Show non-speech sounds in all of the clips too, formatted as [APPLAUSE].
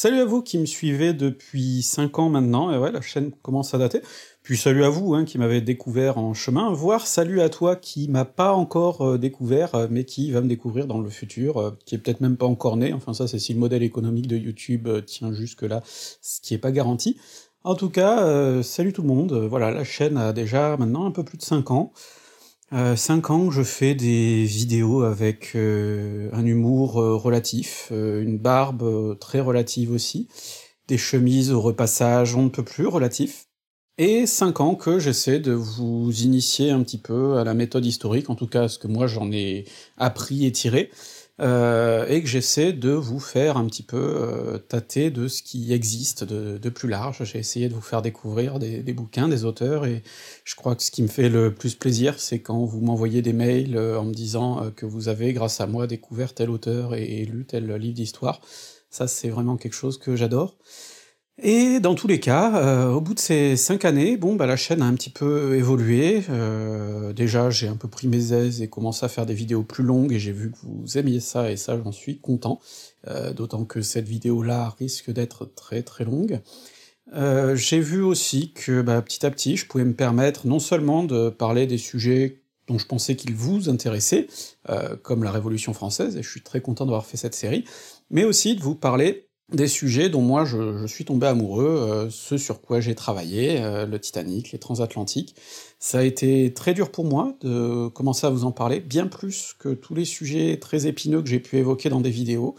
Salut à vous qui me suivez depuis 5 ans maintenant, et ouais, la chaîne commence à dater. Puis salut à vous hein, qui m'avez découvert en chemin, voire salut à toi qui m'a pas encore euh, découvert, euh, mais qui va me découvrir dans le futur, euh, qui est peut-être même pas encore né, enfin ça c'est si le modèle économique de YouTube tient jusque-là, ce qui est pas garanti. En tout cas, salut tout le monde, voilà, la chaîne a déjà maintenant un peu plus de 5 ans. Euh, 5 ans je fais des vidéos avec euh, un humour euh, relatif, euh, une barbe très relative aussi, des chemises au repassage on ne peut plus relatif, et 5 ans que j'essaie de vous initier un petit peu à la méthode historique, en tout cas ce que moi j'en ai appris et tiré, euh, et que j'essaie de vous faire un petit peu euh, tâter de ce qui existe de, plus large. J'ai essayé de vous faire découvrir des, bouquins, des auteurs, et je crois que ce qui me fait le plus plaisir, c'est quand vous m'envoyez des mails euh, en me disant euh, que vous avez, grâce à moi, découvert tel auteur et lu tel livre d'histoire. Ça, c'est vraiment quelque chose que j'adore. Et dans tous les cas, euh, au bout de ces cinq années, bon, bah, la chaîne a un petit peu évolué. Euh, déjà, j'ai un peu pris mes aises et commencé à faire des vidéos plus longues, et j'ai vu que vous aimiez ça, et ça, j'en suis content. Euh, D'autant que cette vidéo-là risque d'être très très longue. Euh, j'ai vu aussi que bah, petit à petit, je pouvais me permettre non seulement de parler des sujets dont je pensais qu'ils vous intéressaient, euh, comme la Révolution française, et je suis très content d'avoir fait cette série, mais aussi de vous parler des sujets dont moi je, suis tombé amoureux, euh, ce sur quoi j'ai travaillé, euh, le Titanic, les transatlantiques. Ça a été très dur pour moi de commencer à vous en parler, bien plus que tous les sujets très épineux que j'ai pu évoquer dans des vidéos.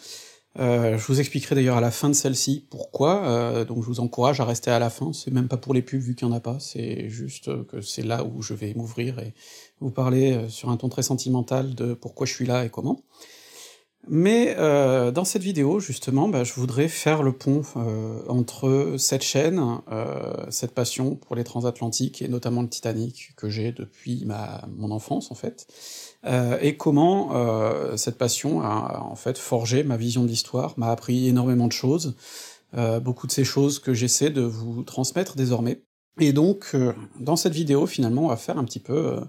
Euh, je vous expliquerai d'ailleurs à la fin de celle-ci pourquoi, euh, donc je vous encourage à rester à la fin, c'est même pas pour les pubs vu qu'il y en a pas, c'est juste que c'est là où je vais m'ouvrir et vous parler sur un ton très sentimental de pourquoi je suis là et comment. Mais euh, dans cette vidéo, justement, bah, je voudrais faire le pont euh, entre cette chaîne, euh, cette passion pour les transatlantiques, et notamment le Titanic, que j'ai depuis mon enfance, en fait, et comment cette passion a en fait forgé ma vision de l'histoire, m'a appris énormément de choses, beaucoup de ces choses que j'essaie de vous transmettre désormais. Et donc, dans cette vidéo, finalement, on va faire un petit peu...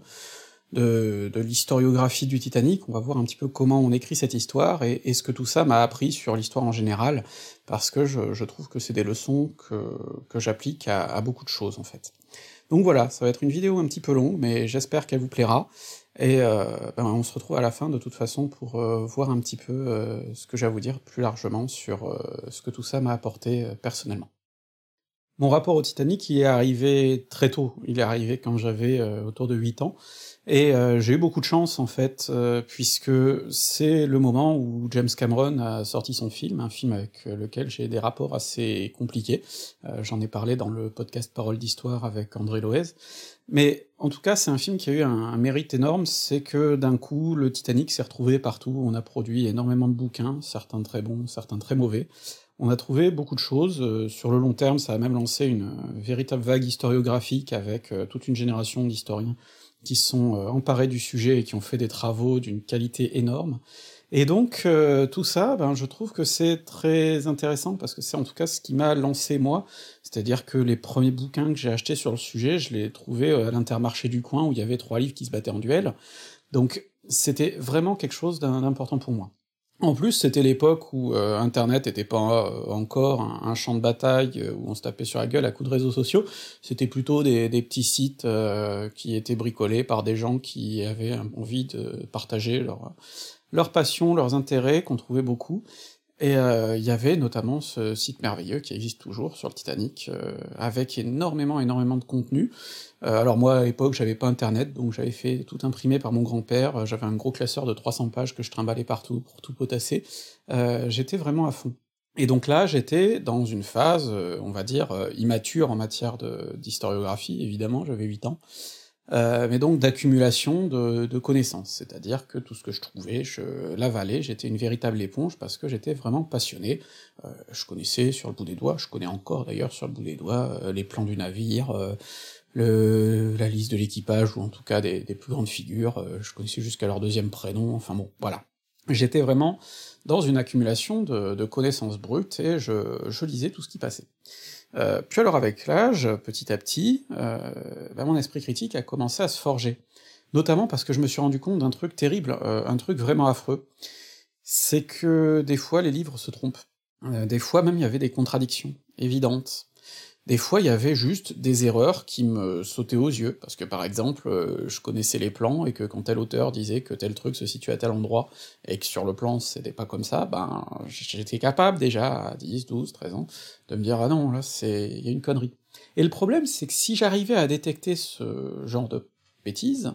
de, l'historiographie du Titanic, on va voir un petit peu comment on écrit cette histoire et, ce que tout ça m'a appris sur l'histoire en général, parce que je, trouve que c'est des leçons que, que j'applique à, beaucoup de choses en fait. Donc voilà, ça va être une vidéo un petit peu longue, mais j'espère qu'elle vous plaira, et euh, ben, on se retrouve à la fin de toute façon pour euh, voir un petit peu euh, ce que j'ai à vous dire plus largement sur ce que tout ça m'a apporté personnellement. Mon rapport au Titanic, il est arrivé très tôt. Il est arrivé quand j'avais euh, autour de 8 ans. Et euh, j'ai eu beaucoup de chance, en fait, euh, puisque c'est le moment où James Cameron a sorti son film, un film avec lequel j'ai des rapports assez compliqués. J'en ai parlé dans le podcast Parole d'Histoire avec André Loez. Mais en tout cas, c'est un film qui a eu un mérite énorme, c'est que d'un coup, le Titanic s'est retrouvé partout. On a produit énormément de bouquins, certains très bons, certains très mauvais. On a trouvé beaucoup de choses. euh, sur le long terme, ça a même lancé une euh, véritable vague historiographique avec euh, toute une génération d'historiens qui sont emparés du sujet et qui ont fait des travaux d'une qualité énorme. Et donc, euh, tout ça, ben, je trouve que c'est très intéressant parce que c'est en tout cas ce qui m'a lancé moi. C'est-à-dire que les premiers bouquins que j'ai achetés sur le sujet, je les trouvais à l'intermarché du coin où il y avait trois livres qui se battaient en duel. Donc, c'était vraiment quelque chose d'im- d'important pour moi. En plus, c'était l'époque où euh, Internet n'était pas euh, encore un, champ de bataille euh, où on se tapait sur la gueule à coups de réseaux sociaux. C'était plutôt des, petits sites qui étaient bricolés par des gens qui avaient envie de partager leur, leur passion, leurs intérêts, qu'on trouvait beaucoup. Et euh, il y avait notamment ce site merveilleux qui existe toujours sur le Titanic, euh, avec énormément, énormément de contenu. Euh, alors moi, à l'époque, j'avais pas internet, donc j'avais fait tout imprimer par mon grand-père, j'avais un gros classeur de 300 pages que je trimballais partout pour tout potasser. Euh, j'étais vraiment à fond. Et donc là, j'étais dans une phase, euh, on va dire, immature en matière d'historiographie, évidemment, j'avais 8 ans, euh, mais donc d'accumulation de, de connaissances, c'est-à-dire que tout ce que je trouvais, je l'avalais, j'étais une véritable éponge parce que j'étais vraiment passionné. Euh, je connaissais sur le bout des doigts, je connais encore d'ailleurs sur le bout des doigts euh, les plans du navire, euh, le, la liste de l'équipage ou en tout cas des, des plus grandes figures. je connaissais jusqu'à leur deuxième prénom. Enfin bon, voilà. J'étais vraiment dans une accumulation de, de connaissances brutes et je, je lisais tout ce qui passait. Euh, puis alors avec l'âge, petit à petit, euh, bah, mon esprit critique a commencé à se forger. Notamment parce que je me suis rendu compte d'un truc terrible, euh, un truc vraiment affreux. C'est que des fois les livres se trompent. Heu, des fois même, il y avait des contradictions évidentes. Des fois, il y avait juste des erreurs qui me sautaient aux yeux, parce que par exemple, heu, je connaissais les plans et que quand tel auteur disait que tel truc se situe à tel endroit et que sur le plan c'était pas comme ça, ben, j'étais capable déjà à 10-12-13 ans de me dire: «Ah non, là c'est il y a une connerie». Et le problème, c'est que si j'arrivais à détecter ce genre de bêtises,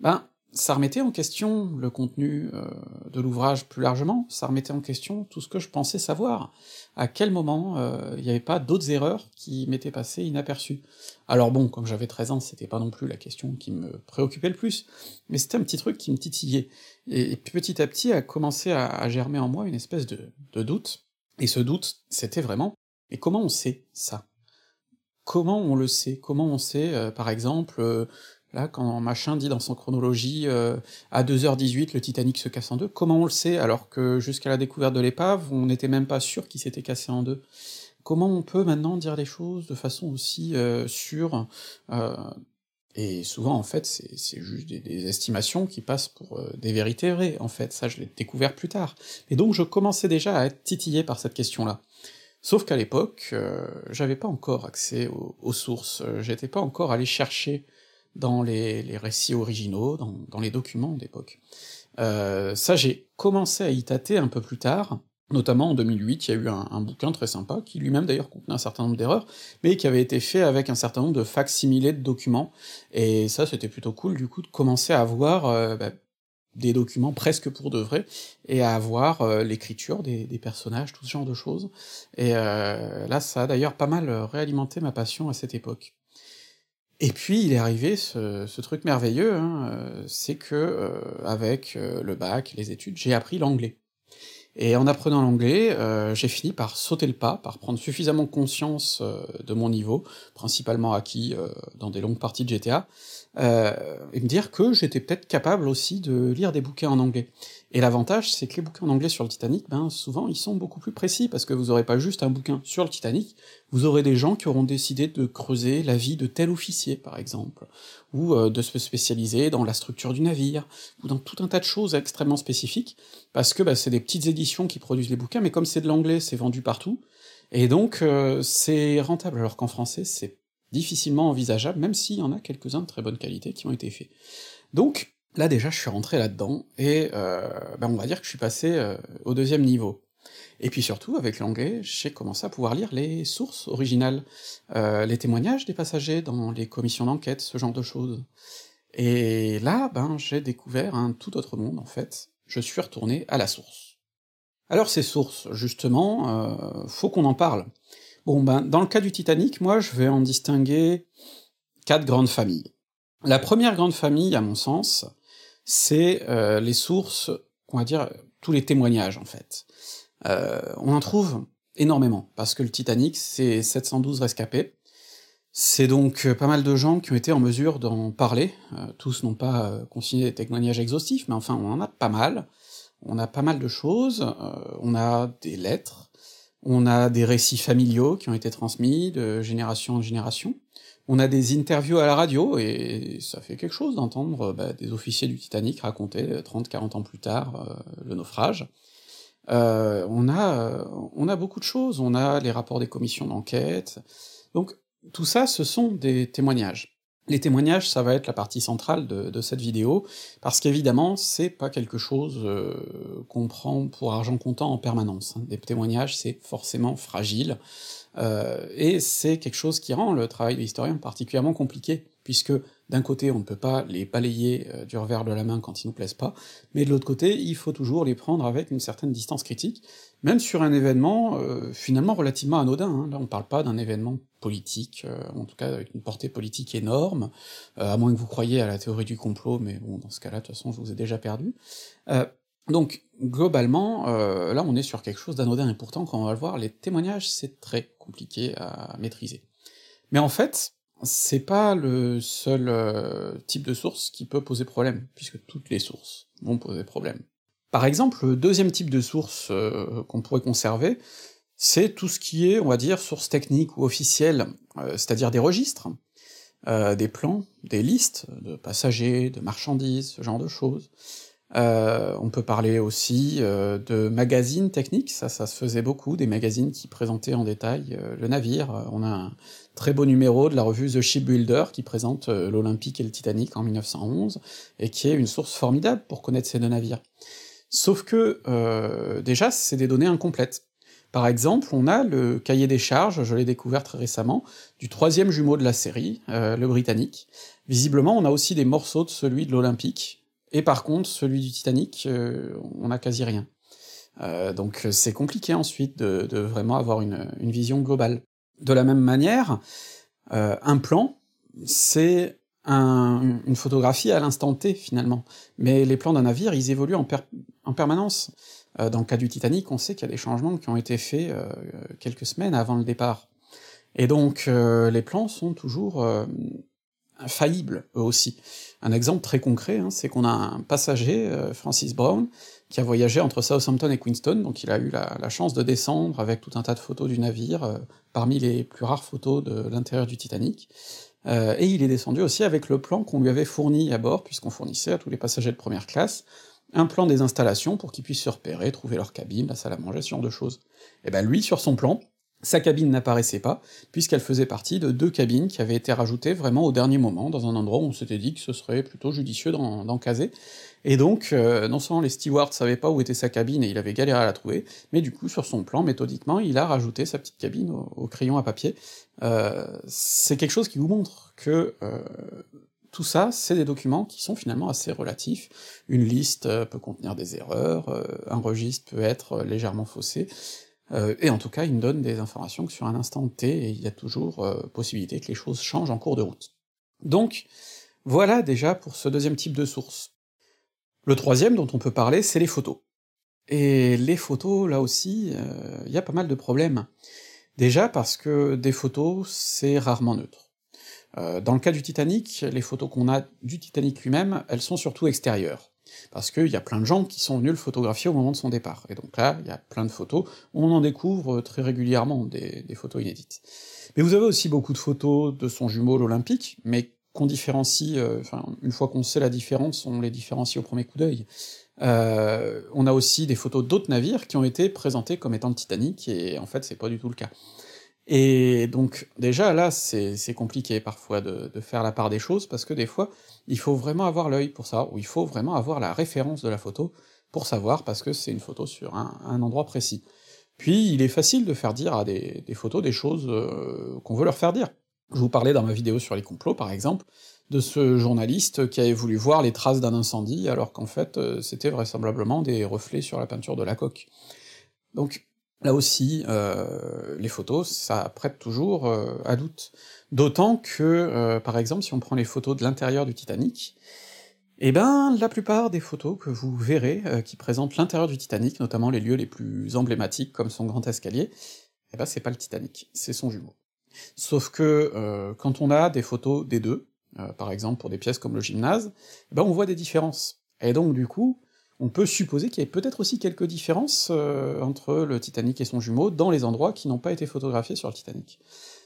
ben, ça remettait en question le contenu, heu, de l'ouvrage plus largement, ça remettait en question tout ce que je pensais savoir. À quel moment, heu, il y avait pas d'autres erreurs qui m'étaient passées inaperçues? Alors bon, comme j'avais 13 ans, c'était pas non plus la question qui me préoccupait le plus, mais c'était un petit truc qui me titillait. Et petit à petit a commencé à germer en moi une espèce de doute, et ce doute, c'était vraiment: «Mais comment on sait ça? Comment on le sait? Comment on sait, heu, par exemple, là, quand machin dit dans son chronologie, heu: «À 02:18, le Titanic se casse en 2», comment on le sait, alors que jusqu'à la découverte de l'épave, on n'était même pas sûr qu'il s'était cassé en 2? Comment on peut maintenant dire les choses de façon aussi, heu, sûre? Heu, et souvent en fait, c'est juste des estimations qui passent pour, heu, des vérités vraies, en fait, ça je l'ai découvert plus tard. Et donc je commençais déjà à être titillé par cette question-là. Sauf qu'à l'époque, j'avais pas encore accès aux aux sources, j'étais pas encore allé chercher dans les récits originaux, dans les documents d'époque. Heu, ça j'ai commencé à y tâter un peu plus tard, notamment en 2008, il y a eu un bouquin très sympa, qui lui-même d'ailleurs contenait un certain nombre d'erreurs, mais qui avait été fait avec un certain nombre de fac-similés de documents, et ça c'était plutôt cool du coup de commencer à voir, heu, bah, des documents presque pour de vrai, et à voir, heu, l'écriture des des personnages, tout ce genre de choses. Et là ça a d'ailleurs pas mal, réalimenté ma passion à cette époque. Et puis il est arrivé ce truc merveilleux, hein, heu, c'est que, heu, avec, heu, le bac, les études, j'ai appris l'anglais. Et en apprenant l'anglais, j'ai fini par sauter le pas, par prendre suffisamment conscience, de mon niveau, principalement acquis, dans des longues parties de GTA, et me dire que j'étais peut-être capable aussi de lire des bouquins en anglais. Et l'avantage, c'est que les bouquins en anglais sur le Titanic, ben, souvent ils sont beaucoup plus précis, parce que vous aurez pas juste un bouquin sur le Titanic, vous aurez des gens qui auront décidé de creuser la vie de tel officier, par exemple, ou, heu, de se spécialiser dans la structure du navire, ou dans tout un tas de choses extrêmement spécifiques, parce que, bah, c'est des petites éditions qui produisent les bouquins, mais comme c'est de l'anglais, c'est vendu partout, et donc heu, c'est rentable, alors qu'en français, c'est difficilement envisageable, même s'il y en a quelques-uns de très bonne qualité qui ont été faits. Donc, là déjà je suis rentré là-dedans, et heu, bah, on va dire que je suis passé, heu, au 2e niveau. Et puis surtout, avec l'anglais, j'ai commencé à pouvoir lire les sources originales, heu, les témoignages des passagers dans les commissions d'enquête, ce genre de choses. Et là, ben, j'ai découvert un tout autre monde en fait, je suis retourné à la source. Alors ces sources, justement, heu, faut qu'on en parle. Bon ben, dans le cas du Titanic, moi je vais en distinguer 4 grandes familles. La 1re grande famille, à mon sens, c'est, heu, les sources, on va dire, tous les témoignages en fait. Heu, on en trouve énormément, parce que le Titanic, c'est 712 rescapés, c'est donc, heu, pas mal de gens qui ont été en mesure d'en parler, tous n'ont pas, consigné des témoignages exhaustifs, mais enfin on en a pas mal, on a pas mal de choses, on a des lettres, on a des récits familiaux qui ont été transmis de génération en génération, on a des interviews à la radio, et ça fait quelque chose d'entendre, bah, des officiers du Titanic raconter 30-40 ans plus tard, heu, le naufrage. On a, on a beaucoup de choses, on a les rapports des commissions d'enquête, donc tout ça, ce sont des témoignages. Les témoignages, ça va être la partie centrale de cette vidéo, parce qu'évidemment, c'est pas quelque chose, heu, qu'on prend pour argent comptant en permanence, hein. Des témoignages, c'est forcément fragile, heu, et c'est quelque chose qui rend le travail de l'historien particulièrement compliqué, puisque d'un côté, on ne peut pas les balayer, heu, du revers de la main quand ils nous plaisent pas, mais de l'autre côté, il faut toujours les prendre avec une certaine distance critique, même sur un événement, heu, finalement relativement anodin, hein. Là on parle pas d'un événement politique, heu, en tout cas avec une portée politique énorme, à moins que vous croyiez à la théorie du complot, mais bon, dans ce cas-là, de toute façon, je vous ai déjà perdu. Donc globalement, là on est sur quelque chose d'anodin, et pourtant quand on va le voir, les témoignages, c'est très compliqué à maîtriser. Mais en fait, c'est pas le seul, heu, type de source qui peut poser problème, puisque toutes les sources vont poser problème. Par exemple, le 2e type de source, heu, qu'on pourrait conserver, c'est tout ce qui est, on va dire, source technique ou officielle, heu, c'est-à-dire des registres, des plans, des listes de passagers, de marchandises, ce genre de choses. Euh, on peut parler aussi euh, de magazines techniques, ça, ça se faisait beaucoup, des magazines qui présentaient en détail euh, le navire. On a un très beau numéro de la revue The Shipbuilder qui présente l'Olympique et le Titanic en 1911, et qui est une source formidable pour connaître ces deux navires. Sauf que, déjà, c'est des données incomplètes. Par exemple, on a le cahier des charges, je l'ai découvert très récemment, du troisième jumeau de la série, le Britannique. Visiblement, on a aussi des morceaux de celui de l'Olympique, et par contre, celui du Titanic, euh, on a quasi rien. Euh, donc c'est compliqué ensuite de, vraiment avoir une, vision globale. De la même manière, euh, un plan, c'est une photographie à l'instant T finalement. Mais les plans d'un navire, ils évoluent en, en permanence. dans le cas du Titanic, on sait qu'il y a des changements qui ont été faits quelques semaines avant le départ. Et donc les plans sont toujours faillibles, eux aussi. Un exemple très concret, hein, c'est qu'on a un passager, euh, Francis Brown, qui a voyagé entre Southampton et Queenstown, donc il a eu la, chance de descendre avec tout un tas de photos du navire, euh, parmi les plus rares photos de l'intérieur du Titanic, euh, et il est descendu aussi avec le plan qu'on lui avait fourni à bord, puisqu'on fournissait à tous les passagers de première classe un plan des installations pour qu'ils puissent se repérer, trouver leur cabine, la salle à manger, ce genre de choses. Et ben lui, sur son plan, sa cabine n'apparaissait pas, puisqu'elle faisait partie de deux cabines qui avaient été rajoutées vraiment au dernier moment, dans un endroit où on s'était dit que ce serait plutôt judicieux d'en caser. Et donc, euh, non seulement les stewards savaient pas où était sa cabine et il avait galéré à la trouver, mais du coup, sur son plan, méthodiquement, il a rajouté sa petite cabine au, crayon à papier. Euh, c'est quelque chose qui vous montre que euh, tout ça, c'est des documents qui sont finalement assez relatifs. Une liste peut contenir des erreurs, un registre peut être légèrement faussé, euh, et en tout cas, il me donne des informations que sur un instant T, il y a toujours euh, possibilité que les choses changent en cours de route. Donc, voilà déjà pour ce deuxième type de source. Le troisième dont on peut parler, c'est les photos. Et les photos, là aussi, euh, il y a pas mal de problèmes. Déjà parce que des photos, c'est rarement neutre. dans le cas du Titanic, les photos qu'on a du Titanic lui-même, elles sont surtout extérieures parce qu'il y a plein de gens qui sont venus le photographier au moment de son départ. Et donc là, il y a plein de photos, on en découvre très régulièrement des, photos inédites. Mais vous avez aussi beaucoup de photos de son jumeau l'Olympique, mais qu'on différencie, euh, enfin, une fois qu'on sait la différence, on les différencie au premier coup d'œil. Euh, on a aussi des photos d'autres navires qui ont été présentés comme étant le Titanic, et en fait c'est pas du tout le cas. Et donc déjà là, c'est compliqué parfois de, faire la part des choses, parce que des fois, il faut vraiment avoir l'œil pour ça, ou il faut vraiment avoir la référence de la photo pour savoir, parce que c'est une photo sur un, endroit précis. Puis il est facile de faire dire à des, photos des choses euh, qu'on veut leur faire dire. Je vous parlais dans ma vidéo sur les complots, par exemple, de ce journaliste qui avait voulu voir les traces d'un incendie, alors qu'en fait euh, c'était vraisemblablement des reflets sur la peinture de la coque. Donc Là aussi, euh, les photos, ça prête toujours euh, à doute. D'autant que, euh, par exemple, si on prend les photos de l'intérieur du Titanic, eh ben, la plupart des photos que vous verrez qui présentent l'intérieur du Titanic, notamment les lieux les plus emblématiques comme son grand escalier, eh ben c'est pas le Titanic, c'est son jumeau. Sauf que quand on a des photos des deux, par exemple pour des pièces comme le gymnase, eh ben on voit des différences. Et donc du coup, on peut supposer qu'il y ait peut-être aussi quelques différences euh, entre le Titanic et son jumeau dans les endroits qui n'ont pas été photographiés sur le Titanic.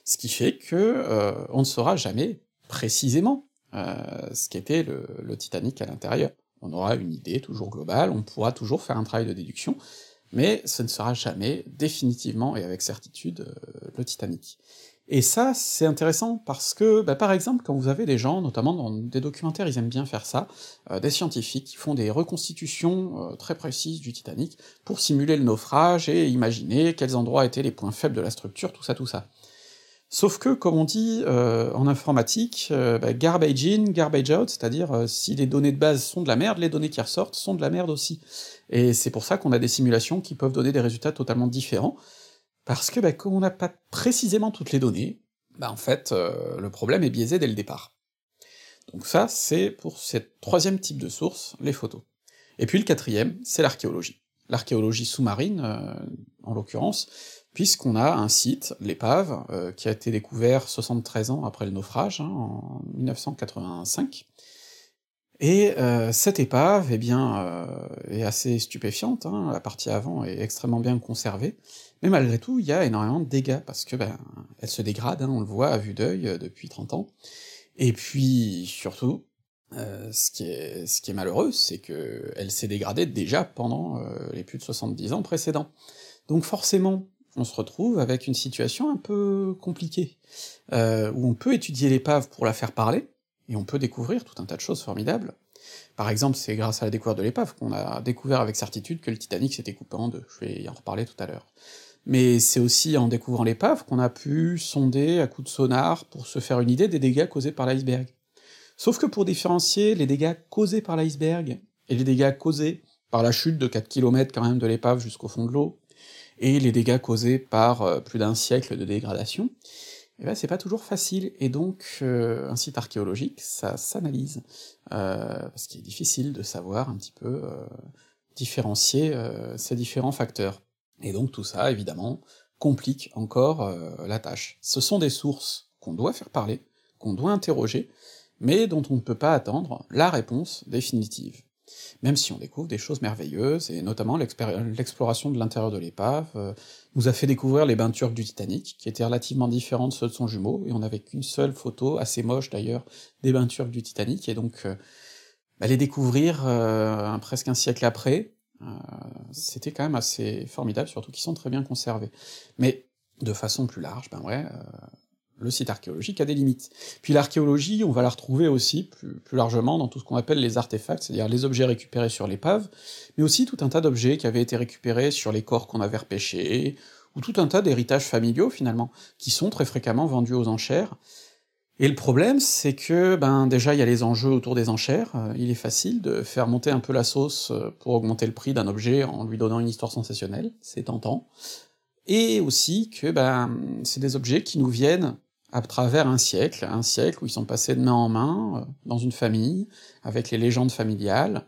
Ce qui fait que euh, on ne saura jamais précisément euh, ce qu'était le, le, Titanic à l'intérieur. On aura une idée toujours globale, on pourra toujours faire un travail de déduction, mais ce ne sera jamais définitivement et avec certitude le Titanic. Et ça, c'est intéressant parce que, bah, par exemple, quand vous avez des gens, notamment dans des documentaires, ils aiment bien faire ça, euh, des scientifiques qui font des reconstitutions euh, très précises du Titanic pour simuler le naufrage et imaginer quels endroits étaient les points faibles de la structure, tout ça, tout ça. Sauf que, comme on dit euh, en informatique, bah, garbage in, garbage out, c'est-à-dire si les données de base sont de la merde, les données qui ressortent sont de la merde aussi. Et c'est pour ça qu'on a des simulations qui peuvent donner des résultats totalement différents, parce que bah, comme on n'a pas précisément toutes les données, bah en fait, euh, le problème est biaisé dès le départ. Donc ça, c'est pour ce troisième type de source, les photos. Et puis le quatrième, c'est l'archéologie. L'archéologie sous-marine, euh, en l'occurrence, puisqu'on a un site, l'épave, euh, qui a été découvert 73 ans après le naufrage, hein, en 1985, et cette épave, eh bien, est assez stupéfiante, hein, la partie avant est extrêmement bien conservée, mais malgré tout, il y a énormément de dégâts, parce que ben, elle se dégrade, hein, on le voit à vue d'œil euh, depuis 30 ans. Et puis, surtout, Euh, ce, qui est, ce qui est malheureux, c'est que elle s'est dégradée déjà pendant euh, les plus de 70 ans précédents. Donc forcément, on se retrouve avec une situation un peu compliquée, euh, où on peut étudier l'épave pour la faire parler, et on peut découvrir tout un tas de choses formidables. Par exemple, c'est grâce à la découverte de l'épave qu'on a découvert avec certitude que le Titanic s'était coupé en deux, je vais y en reparler tout à l'heure. Mais c'est aussi en découvrant l'épave qu'on a pu sonder à coups de sonar pour se faire une idée des dégâts causés par l'iceberg. Sauf que pour différencier les dégâts causés par l'iceberg et les dégâts causés par la chute de 4 km quand même de l'épave jusqu'au fond de l'eau, et les dégâts causés par euh, plus d'un siècle de dégradation, eh ben c'est pas toujours facile, et donc euh, un site archéologique, ça s'analyse, euh, parce qu'il est difficile de savoir un petit peu euh, différencier euh, ces différents facteurs. Et donc tout ça, évidemment, complique encore euh, la tâche. Ce sont des sources qu'on doit faire parler, qu'on doit interroger, mais dont on ne peut pas attendre la réponse définitive même si on découvre des choses merveilleuses, et notamment l'exploration de l'intérieur de l'épave euh, nous a fait découvrir les bains turcs du Titanic, qui étaient relativement différents de ceux de son jumeau, et on n'avait qu'une seule photo, assez moche d'ailleurs, des bains turcs du Titanic, et donc euh, les découvrir euh, presque un siècle après, c'était quand même assez formidable, surtout qu'ils sont très bien conservés. Mais de façon plus large, ben ouais, le site archéologique a des limites. Puis l'archéologie, on va la retrouver aussi plus, plus largement dans tout ce qu'on appelle les artefacts, c'est-à-dire les objets récupérés sur l'épave, mais aussi tout un tas d'objets qui avaient été récupérés sur les corps qu'on avait repêchés, ou tout un tas d'héritages familiaux finalement, qui sont très fréquemment vendus aux enchères. Et le problème, c'est que, ben déjà, il y a les enjeux autour des enchères, euh, il est facile de faire monter un peu la sauce euh, pour augmenter le prix d'un objet en lui donnant une histoire sensationnelle, c'est tentant, et aussi que ben c'est des objets qui nous viennent à travers un siècle, un siècle où ils sont passés de main en main, euh, dans une famille, avec les légendes familiales,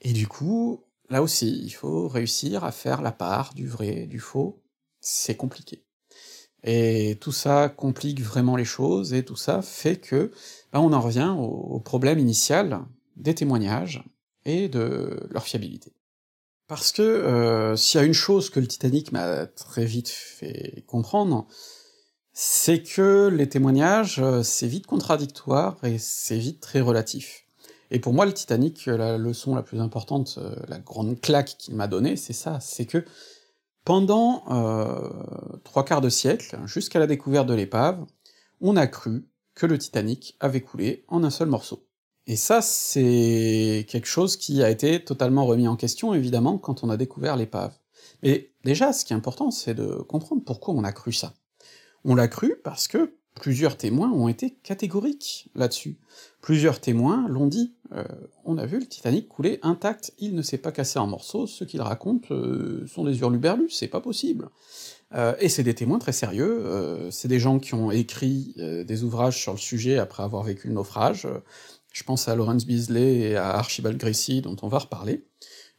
et du coup, là aussi, il faut réussir à faire la part du vrai, du faux, c'est compliqué. Et tout ça complique vraiment les choses, et tout ça fait que, ben on en revient au, problème initial des témoignages et de leur fiabilité. Parce que euh, s'il y a une chose que le Titanic m'a très vite fait comprendre, c'est que les témoignages, euh, c'est vite contradictoire et c'est vite très relatif. Et pour moi, le Titanic, euh, la leçon la plus importante, euh, la grande claque qu'il m'a donnée, c'est ça, c'est que pendant trois quarts de siècle, jusqu'à la découverte de l'épave, on a cru que le Titanic avait coulé en un seul morceau. Et ça, c'est quelque chose qui a été totalement remis en question, évidemment, quand on a découvert l'épave. Mais déjà, ce qui est important, c'est de comprendre pourquoi on a cru ça. On l'a cru parce que plusieurs témoins ont été catégoriques là-dessus. Plusieurs témoins l'ont dit. Euh, on a vu le Titanic couler intact, il ne s'est pas cassé en morceaux, ce qu'il raconte euh, sont des hurluberlus, c'est pas possible. Euh, et c'est des témoins très sérieux, c'est des gens qui ont écrit des ouvrages sur le sujet après avoir vécu le naufrage, je pense à Lawrence Beasley et à Archibald Gracie, dont on va reparler,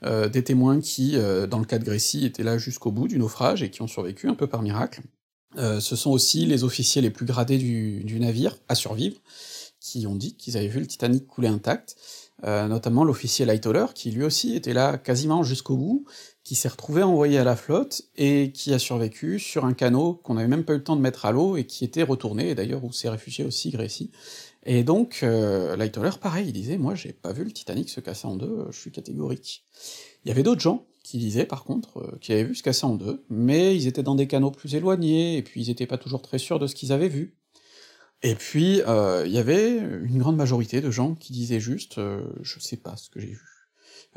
des témoins qui, dans le cas de Gracie, étaient là jusqu'au bout du naufrage et qui ont survécu un peu par miracle. Euh, ce sont aussi les officiers les plus gradés du, navire à survivre, qui ont dit qu'ils avaient vu le Titanic couler intact, euh, notamment l'officier Lightoller, qui lui aussi était là quasiment jusqu'au bout, qui s'est retrouvé envoyé à la flotte, et qui a survécu sur un canot qu'on n'avait même pas eu le temps de mettre à l'eau, et qui était retourné, et d'ailleurs où s'est réfugié aussi Gracie. Et donc, euh, Lightoller, pareil, il disait « Moi, j'ai pas vu le Titanic se casser en deux, je suis catégorique. » Il y avait d'autres gens qui disaient par contre euh, qu'ils avaient vu se casser en deux, mais ils étaient dans des canaux plus éloignés, et puis ils étaient pas toujours très sûrs de ce qu'ils avaient vu. Et puis, euh, il y avait une grande majorité de gens qui disaient juste euh, je sais pas ce que j'ai vu.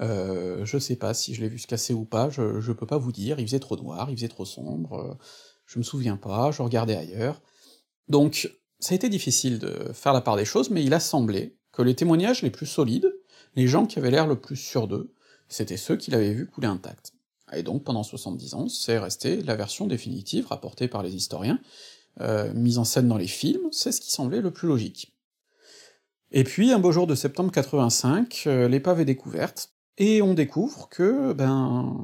Euh, je sais pas si je l'ai vu se casser ou pas, je, je peux pas vous dire, il faisait trop noir, il faisait trop sombre, euh, je me souviens pas, je regardais ailleurs. Donc, ça a été difficile de faire la part des choses, mais il a semblé que les témoignages les plus solides, les gens qui avaient l'air le plus sûrs d'eux, c'était ceux qui l'avaient vu couler intact. Et donc pendant 70 ans, c'est resté la version définitive rapportée par les historiens, euh, mise en scène dans les films, c'est ce qui semblait le plus logique. Et puis, un beau jour de septembre 85, euh, l'épave est découverte, et on découvre que, ben,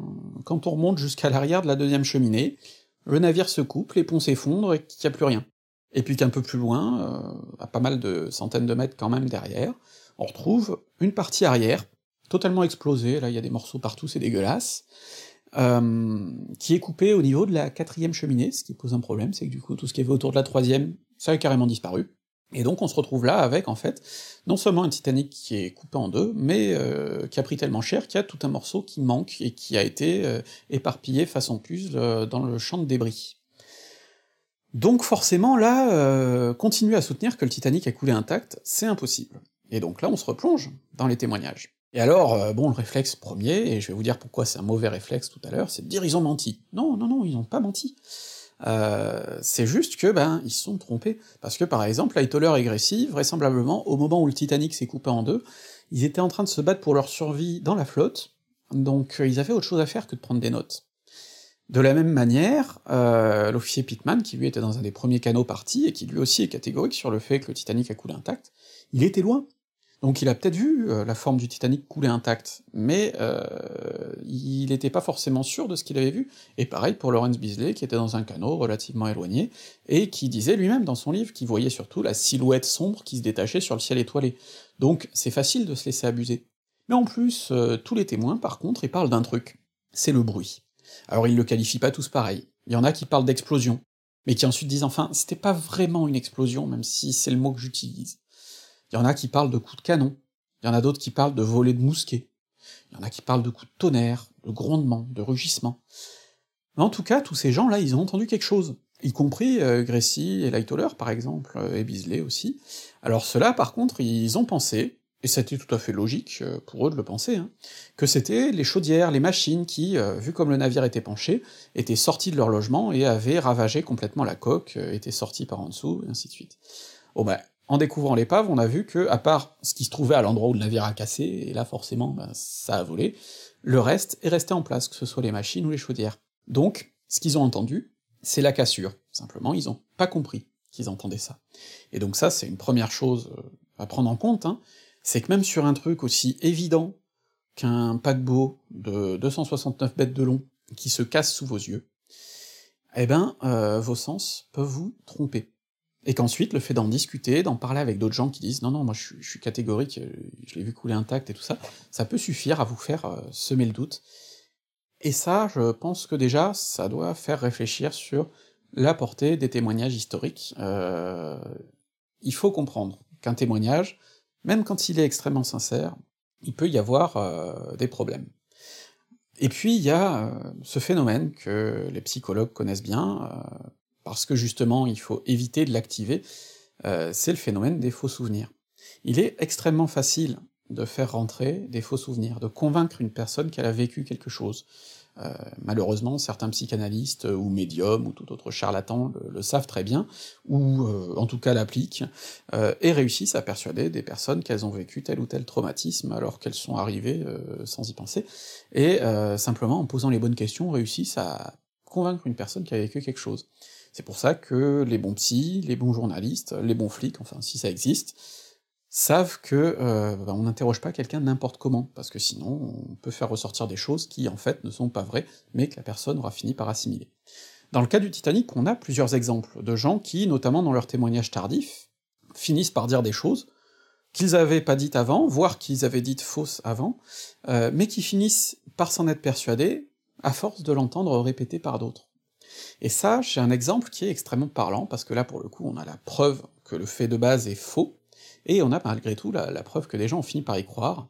quand on remonte jusqu'à l'arrière de la deuxième cheminée, le navire se coupe, les ponts s'effondrent, et qu'il n'y a plus rien. Et puis qu'un peu plus loin, euh, à pas mal de centaines de mètres quand même derrière, on retrouve une partie arrière, totalement explosé, là il y a des morceaux partout, c'est dégueulasse, euh, qui est coupé au niveau de la quatrième cheminée, ce qui pose un problème, c'est que du coup tout ce qui avait autour de la troisième, ça a carrément disparu. Et donc on se retrouve là avec, en fait, non seulement un Titanic qui est coupé en deux, mais euh, qui a pris tellement cher qu'il y a tout un morceau qui manque et qui a été euh, éparpillé façon puzzle euh, dans le champ de débris. Donc forcément là, continuer à soutenir que le Titanic a coulé intact, c'est impossible. Et donc là on se replonge dans les témoignages. Et alors, euh, bon, le réflexe premier, et je vais vous dire pourquoi c'est un mauvais réflexe tout à l'heure, c'est de dire ils ont menti. Non, non, non, ils n'ont pas menti. Euh, c'est juste que, ben, ils se sont trompés. Parce que, par exemple, Lightoller et Gracie, vraisemblablement, au moment où le Titanic s'est coupé en deux, ils étaient en train de se battre pour leur survie dans la flotte, donc euh, ils avaient autre chose à faire que de prendre des notes. De la même manière, euh, l'officier Pitman, qui lui était dans un des premiers canaux partis, et qui lui aussi est catégorique sur le fait que le Titanic a coulé intact, il était loin. Donc il a peut-être vu euh, la forme du Titanic couler intacte, mais euh, il n'était pas forcément sûr de ce qu'il avait vu, et pareil pour Lawrence Beasley, qui était dans un canot relativement éloigné, et qui disait lui-même dans son livre qu'il voyait surtout la silhouette sombre qui se détachait sur le ciel étoilé. Donc c'est facile de se laisser abuser. Mais en plus, euh, tous les témoins, par contre, ils parlent d'un truc, c'est le bruit. Alors ils le qualifient pas tous pareil. Il y en a qui parlent d'explosion, mais qui ensuite disent enfin, c'était pas vraiment une explosion, même si c'est le mot que j'utilise. Il y en a qui parlent de coups de canon, il y en a d'autres qui parlent de volées de mousquet, il y en a qui parlent de coups de tonnerre, de grondements, de rugissements. Mais en tout cas, tous ces gens-là, ils ont entendu quelque chose, y compris euh, Gracie et Lightoller, par exemple, euh, et Beasley aussi. Alors ceux-là, par contre, ils ont pensé, et c'était tout à fait logique euh, pour eux de le penser, hein, que c'était les chaudières, les machines qui, euh, vu comme le navire était penché, étaient sortis de leur logement et avaient ravagé complètement la coque, étaient sortis par en dessous, et ainsi de suite. Bon ben, en découvrant l'épave, on a vu que, à part ce qui se trouvait à l'endroit où le navire a cassé, et là forcément, ben, ça a volé, le reste est resté en place, que ce soit les machines ou les chaudières. Donc, ce qu'ils ont entendu, c'est la cassure. Simplement, ils ont pas compris qu'ils entendaient ça. Et donc ça, c'est une première chose euh, à prendre en compte, hein, c'est que même sur un truc aussi évident qu'un paquebot de 269 mètres de long qui se casse sous vos yeux, eh ben, euh, vos sens peuvent vous tromper. Et qu'ensuite, le fait d'en discuter, d'en parler avec d'autres gens qui disent non, non, moi je suis, catégorique, euh, je l'ai vu couler intact et tout ça, ça peut suffire à vous faire euh, semer le doute. Et ça, je pense que déjà, ça doit faire réfléchir sur la portée des témoignages historiques. Euh, il faut comprendre qu'un témoignage, même quand il est extrêmement sincère, il peut y avoir des problèmes. Et puis il y a ce phénomène que les psychologues connaissent bien, parce que justement il faut éviter de l'activer, euh, c'est le phénomène des faux souvenirs. Il est extrêmement facile de faire rentrer des faux souvenirs, de convaincre une personne qu'elle a vécu quelque chose. Euh, malheureusement, certains psychanalystes ou médiums ou tout autre charlatan le, savent très bien, ou euh, en tout cas l'appliquent, euh, et réussissent à persuader des personnes qu'elles ont vécu tel ou tel traumatisme alors qu'elles sont arrivées euh, sans y penser, et euh, simplement en posant les bonnes questions réussissent à convaincre une personne qui a vécu quelque chose. C'est pour ça que les bons psys, les bons journalistes, les bons flics, enfin si ça existe, savent que euh, bah, on n'interroge pas quelqu'un n'importe comment, parce que sinon on peut faire ressortir des choses qui en fait ne sont pas vraies, mais que la personne aura fini par assimiler. Dans le cas du Titanic, on a plusieurs exemples de gens qui, notamment dans leurs témoignages tardifs, finissent par dire des choses qu'ils avaient pas dites avant, voire qu'ils avaient dites fausses avant, euh, mais qui finissent par s'en être persuadés à force de l'entendre répéter par d'autres. Et ça, j'ai un exemple qui est extrêmement parlant, parce que là, pour le coup, on a la preuve que le fait de base est faux, et on a malgré tout la, preuve que les gens ont fini par y croire.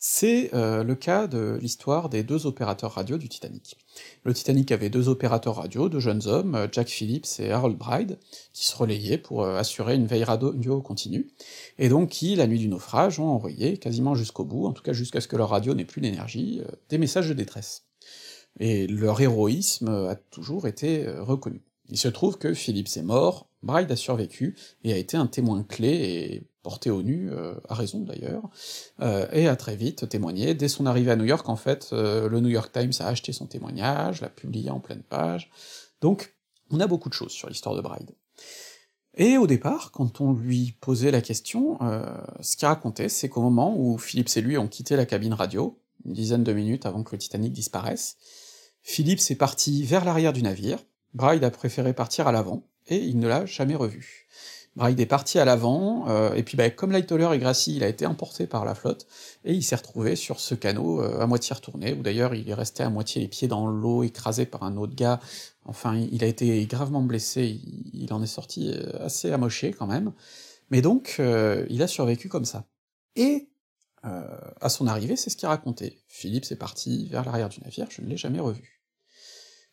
C'est euh, le cas de l'histoire des deux opérateurs radio du Titanic. Le Titanic avait deux opérateurs radio, deux jeunes hommes, euh, Jack Phillips et Harold Bride, qui se relayaient pour euh, assurer une veille radio continue, et donc qui, la nuit du naufrage, ont envoyé, quasiment jusqu'au bout, en tout cas jusqu'à ce que leur radio n'ait plus d'énergie, des messages de détresse. Et leur héroïsme a toujours été euh, reconnu. Il se trouve que Phillips est mort, Bride a survécu, et a été un témoin clé et porté au nu, euh, à raison d'ailleurs, euh, et a très vite témoigné. Dès son arrivée à New York, en fait, le New York Times a acheté son témoignage, l'a publié en pleine page, donc on a beaucoup de choses sur l'histoire de Bride. Et au départ, quand on lui posait la question, ce qu'il racontait, c'est qu'au moment où Phillips et lui ont quitté la cabine radio, une dizaine de minutes avant que le Titanic disparaisse, Phillips est parti vers l'arrière du navire, Bride a préféré partir à l'avant, et il ne l'a jamais revu. Bride est parti à l'avant, euh, et puis bah, comme Lightoller et Gracie, il a été emporté par la flotte, et il s'est retrouvé sur ce canot euh, à moitié retourné, où d'ailleurs il est resté à moitié les pieds dans l'eau, écrasé par un autre gars, enfin il a été gravement blessé, il, en est sorti euh, assez amoché quand même, Mais donc, il a survécu comme ça. Et, à son arrivée, c'est ce qu'il racontait. Philippe s'est parti vers l'arrière du navire, je ne l'ai jamais revu.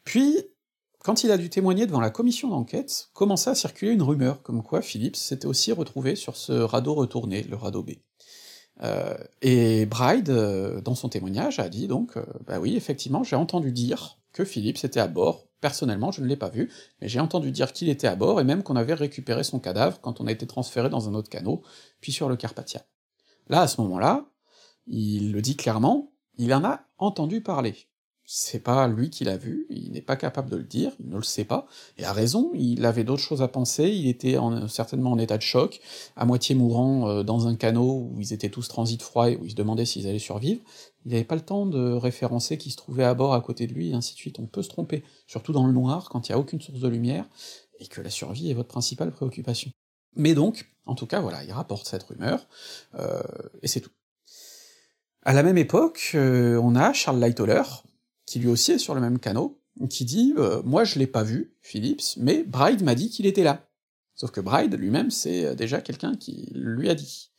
Puis, quand il a dû témoigner devant la commission d'enquête, commença à circuler une rumeur, comme quoi Phillips s'était aussi retrouvé sur ce radeau retourné, le radeau B. Euh, et Bride, euh, dans son témoignage, a dit donc, euh, bah oui, effectivement, j'ai entendu dire que Phillips était à bord, personnellement je ne l'ai pas vu, mais j'ai entendu dire qu'il était à bord, et même qu'on avait récupéré son cadavre quand on a été transféré dans un autre canot, puis sur le Carpathia. Là, à ce moment-là, il le dit clairement, il en a entendu parler c'est pas lui qui l'a vu, il n'est pas capable de le dire, il ne le sait pas, et a raison, il avait d'autres choses à penser, il était certainement en état de choc, à moitié mourant euh, dans un canot où ils étaient tous transit froid et où il se demandait s'ils allaient survivre, il n'avait pas le temps de référencer qui se trouvait à bord à côté de lui, et ainsi de suite, on peut se tromper, surtout dans le noir, quand il n'y a aucune source de lumière, et que la survie est votre principale préoccupation. Mais donc, en tout cas, voilà, il rapporte cette rumeur, euh, et c'est tout. À la même époque, euh, on a Charles Lightoller, qui lui aussi est sur le même canot, qui dit euh, Moi je l'ai pas vu, Phillips, mais Bride m'a dit qu'il était là. Sauf que Bride lui-même, c'est euh, déjà quelqu'un qui lui a dit.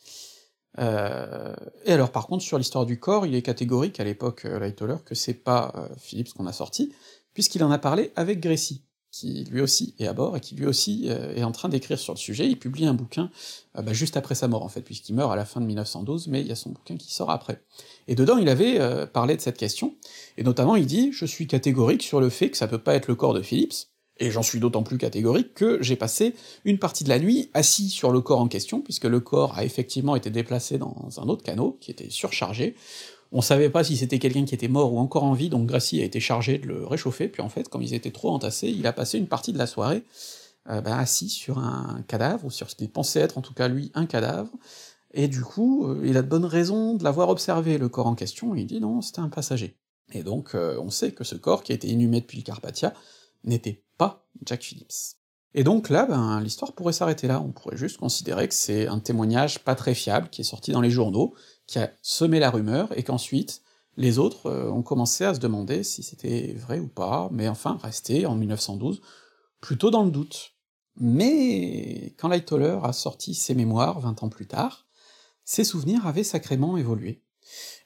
Euh, et alors par contre, sur l'histoire du corps, il est catégorique à l'époque, Lightoller, que c'est pas Phillips qu'on a sorti, puisqu'il en a parlé avec Gracie qui lui aussi est à bord et qui lui aussi euh, est en train d'écrire sur le sujet. Il publie un bouquin euh, bah, juste après sa mort en fait, puisqu'il meurt à la fin de 1912, mais il y a son bouquin qui sort après. Et dedans, il avait euh, parlé de cette question, et notamment il dit « Je suis catégorique sur le fait que ça peut pas être le corps de Phillips, et j'en suis d'autant plus catégorique que j'ai passé une partie de la nuit assis sur le corps en question, puisque le corps a effectivement été déplacé dans un autre canot, qui était surchargé, on savait pas si c'était quelqu'un qui était mort ou encore en vie, donc Gracie a été chargé de le réchauffer, puis en fait, comme ils étaient trop entassés, il a passé une partie de la soirée ben, assis sur un cadavre, ou sur ce qu'il pensait être en tout cas lui un cadavre, et du coup, euh, il a de bonnes raisons de l'avoir observé, le corps en question, et il dit non, c'était un passager. Et donc, euh, on sait que ce corps, qui a été inhumé depuis le Carpathia, n'était pas Jack Phillips. Et donc là, ben, l'histoire pourrait s'arrêter là, on pourrait juste considérer que c'est un témoignage pas très fiable qui est sorti dans les journaux, qui a semé la rumeur, et qu'ensuite, les autres euh, ont commencé à se demander si c'était vrai ou pas, mais enfin resté en 1912 plutôt dans le doute. Mais quand Lightoller a sorti ses mémoires 20 ans plus tard, ses souvenirs avaient sacrément évolué.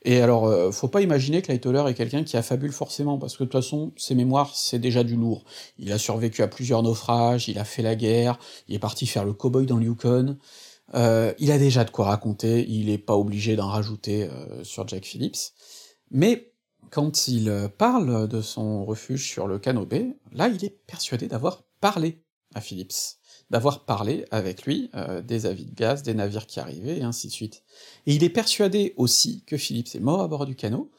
Et alors, euh, faut pas imaginer que Lightoller est quelqu'un qui affabule forcément, parce que de toute façon, ses mémoires, c'est déjà du lourd. Il a survécu à plusieurs naufrages, il a fait la guerre, il est parti faire le cow-boy dans le Yukon, euh, il a déjà de quoi raconter, il est pas obligé d'en rajouter euh, sur Jack Phillips, mais quand il euh, parle de son refuge sur le canopé, là il est persuadé d'avoir parlé à Phillips, d'avoir parlé avec lui des avis de gaz, des navires qui arrivaient, et ainsi de suite. Et il est persuadé aussi que Phillips est mort à bord du canot,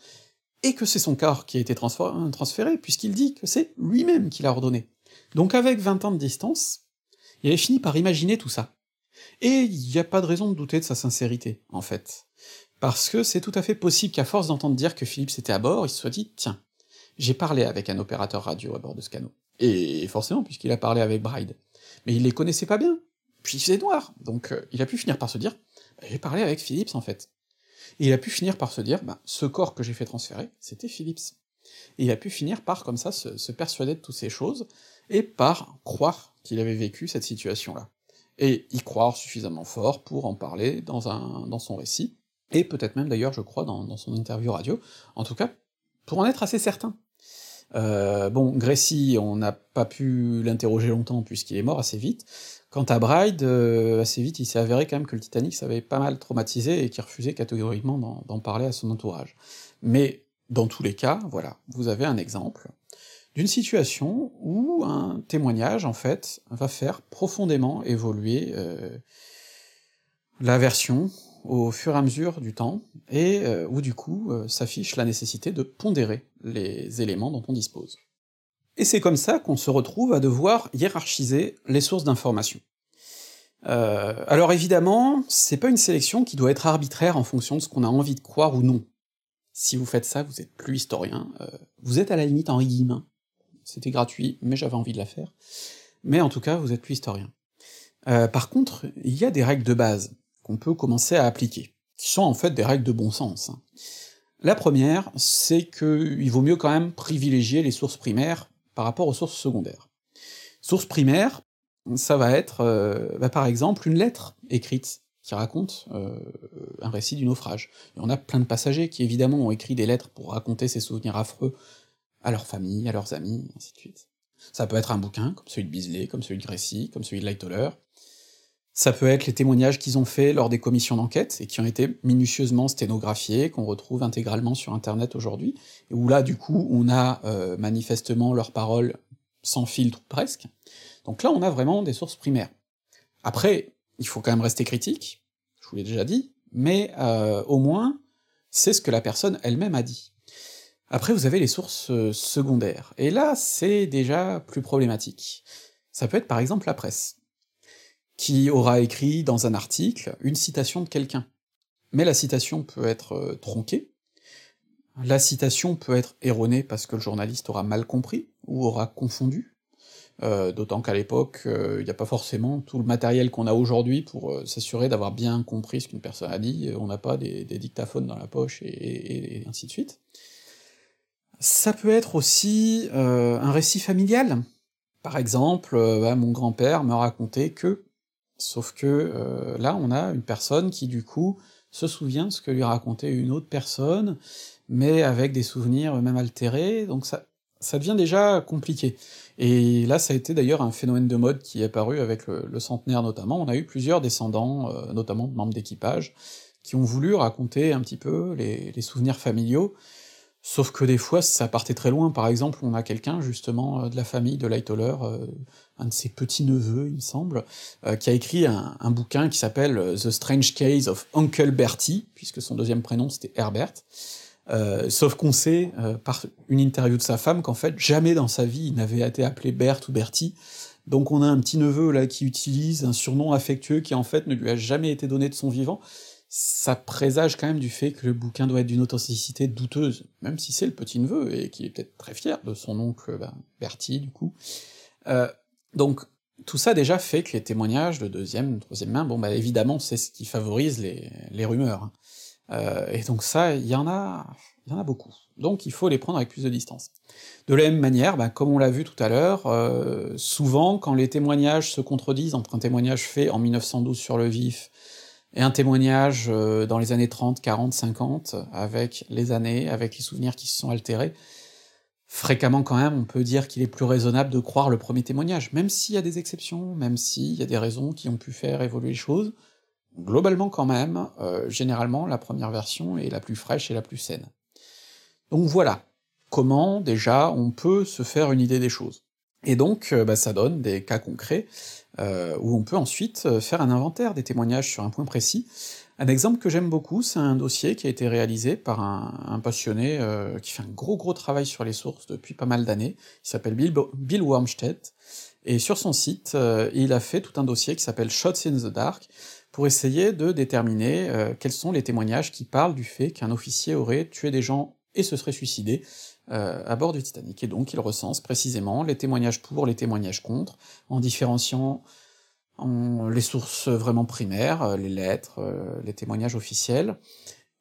et que c'est son corps qui a été transféré, puisqu'il dit que c'est lui-même qui l'a ordonné. Donc avec 20 ans de distance, il avait fini par imaginer tout ça. Et il n'y a pas de raison de douter de sa sincérité, en fait. Parce que c'est tout à fait possible qu'à force d'entendre dire que Philippe était à bord, il se soit dit, tiens, j'ai parlé avec un opérateur radio à bord de ce canot. Et forcément, puisqu'il a parlé avec Bride. Mais il les connaissait pas bien. Puis il faisait noir. Donc euh, il a pu finir par se dire, bah, j'ai parlé avec Phillips en fait. Et il a pu finir par se dire, bah, ce corps que j'ai fait transférer, c'était Phillips. Et il a pu finir par, comme ça, se persuader de toutes ces choses, et par croire qu'il avait vécu cette situation-là et y croire suffisamment fort pour en parler dans, son récit, et peut-être même d'ailleurs, je crois, dans, son interview radio, en tout cas, pour en être assez certain. Euh, bon, Gracie, on n'a pas pu l'interroger longtemps puisqu'il est mort assez vite. Quant à Bride, euh, assez vite, il s'est avéré quand même que le Titanic s'avait pas mal traumatisé et qu'il refusait catégoriquement d'en parler à son entourage. Mais dans tous les cas, voilà, vous avez un exemple d'une situation où un témoignage, en fait, va faire profondément évoluer euh, la version au fur et à mesure du temps, et euh, où du coup euh, s'affiche la nécessité de pondérer les éléments dont on dispose. Et c'est comme ça qu'on se retrouve à devoir hiérarchiser les sources d'information. alors évidemment, c'est pas une sélection qui doit être arbitraire en fonction de ce qu'on a envie de croire ou non. Si vous faites ça, vous êtes plus historien, vous êtes à la limite Henri Guillemin, c'était gratuit, mais j'avais envie de la faire. Mais en tout cas, vous êtes plus historien. Euh, par contre, il y a des règles de base qu'on peut commencer à appliquer, qui sont en fait des règles de bon sens. Hein. La première, c'est qu'il vaut mieux quand même privilégier les sources primaires par rapport aux sources secondaires. Sources primaires, ça va être, euh, bah, par exemple, une lettre écrite qui raconte euh, un récit du naufrage. Et on a plein de passagers qui évidemment ont écrit des lettres pour raconter ces souvenirs affreux à leur famille, à leurs amis, ainsi de suite. Ça peut être un bouquin, comme celui de Beasley, comme celui de Gracie, comme celui de Lightoller. Ça peut être les témoignages qu'ils ont faits lors des commissions d'enquête, et qui ont été minutieusement sténographiés, qu'on retrouve intégralement sur internet aujourd'hui, où là, du coup, on a euh, manifestement leurs paroles sans filtre presque. Donc là, on a vraiment des sources primaires. Après, il faut quand même rester critique, je vous l'ai déjà dit, mais euh, au moins, c'est ce que la personne elle-même a dit. Après, vous avez les sources euh, secondaires, et là, c'est déjà plus problématique. Ça peut être par exemple la presse, qui aura écrit dans un article une citation de quelqu'un. Mais la citation peut être euh, tronquée, la citation peut être erronée parce que le journaliste aura mal compris, ou aura confondu, euh, d'autant qu'à l'époque, il n'y a pas forcément tout le matériel qu'on a aujourd'hui pour s'assurer d'avoir bien compris ce qu'une personne a dit, on n'a pas des, dictaphones dans la poche, et ainsi de suite. Ça peut être aussi euh, un récit familial. Par exemple, euh, bah, mon grand-père me racontait que, sauf que euh, là on a une personne qui du coup se souvient de ce que lui racontait une autre personne, mais avec des souvenirs même altérés, donc ça, ça devient déjà compliqué. Et là, ça a été d'ailleurs un phénomène de mode qui est apparu avec le, centenaire notamment, on a eu plusieurs descendants, notamment membres d'équipage, qui ont voulu raconter un petit peu les souvenirs familiaux, Sauf que des fois, ça partait très loin. Par exemple, on a quelqu'un, justement, euh, de la famille de Lightoller, euh, un de ses petits-neveux, il me semble, euh, qui a écrit un, bouquin qui s'appelle The Strange Case of Uncle Bertie, puisque son deuxième prénom c'était Herbert. sauf qu'on sait, par une interview de sa femme, qu'en fait, jamais dans sa vie il n'avait été appelé Bert ou Bertie. Donc on a un petit-neveu là qui utilise un surnom affectueux qui en fait ne lui a jamais été donné de son vivant, ça présage quand même du fait que le bouquin doit être d'une authenticité douteuse, même si c'est le petit-neveu, et qu'il est peut-être très fier de son oncle ben, Bertie, du coup. Euh, donc, tout ça déjà fait que les témoignages de deuxième, troisième main, bon bah évidemment c'est ce qui favorise les, rumeurs. Hein. Euh, et donc ça, il y en a, il y en a beaucoup. Donc il faut les prendre avec plus de distance. De la même manière, bah, comme on l'a vu tout à l'heure, euh, souvent quand les témoignages se contredisent entre un témoignage fait en 1912 sur le vif et un témoignage euh, dans les années 30, 40, 50, avec les années, avec les souvenirs qui se sont altérés, fréquemment quand même, on peut dire qu'il est plus raisonnable de croire le premier témoignage, même s'il y a des exceptions, même s'il y a des raisons qui ont pu faire évoluer les choses, globalement quand même, euh, généralement, la première version est la plus fraîche et la plus saine. Donc voilà, comment déjà on peut se faire une idée des choses. Et donc, euh, bah, ça donne des cas concrets, euh, où on peut ensuite euh, faire un inventaire des témoignages sur un point précis. Un exemple que j'aime beaucoup, c'est un dossier qui a été réalisé par un, passionné qui fait un gros gros travail sur les sources depuis pas mal d'années, il s'appelle Bill, Bill Wormstead, et sur son site, il a fait tout un dossier qui s'appelle Shots in the Dark, pour essayer de déterminer quels sont les témoignages qui parlent du fait qu'un officier aurait tué des gens et se serait suicidé à bord du Titanic, et donc il recense précisément les témoignages pour, les témoignages contre, en différenciant les sources vraiment primaires, euh, les lettres, euh, les témoignages officiels,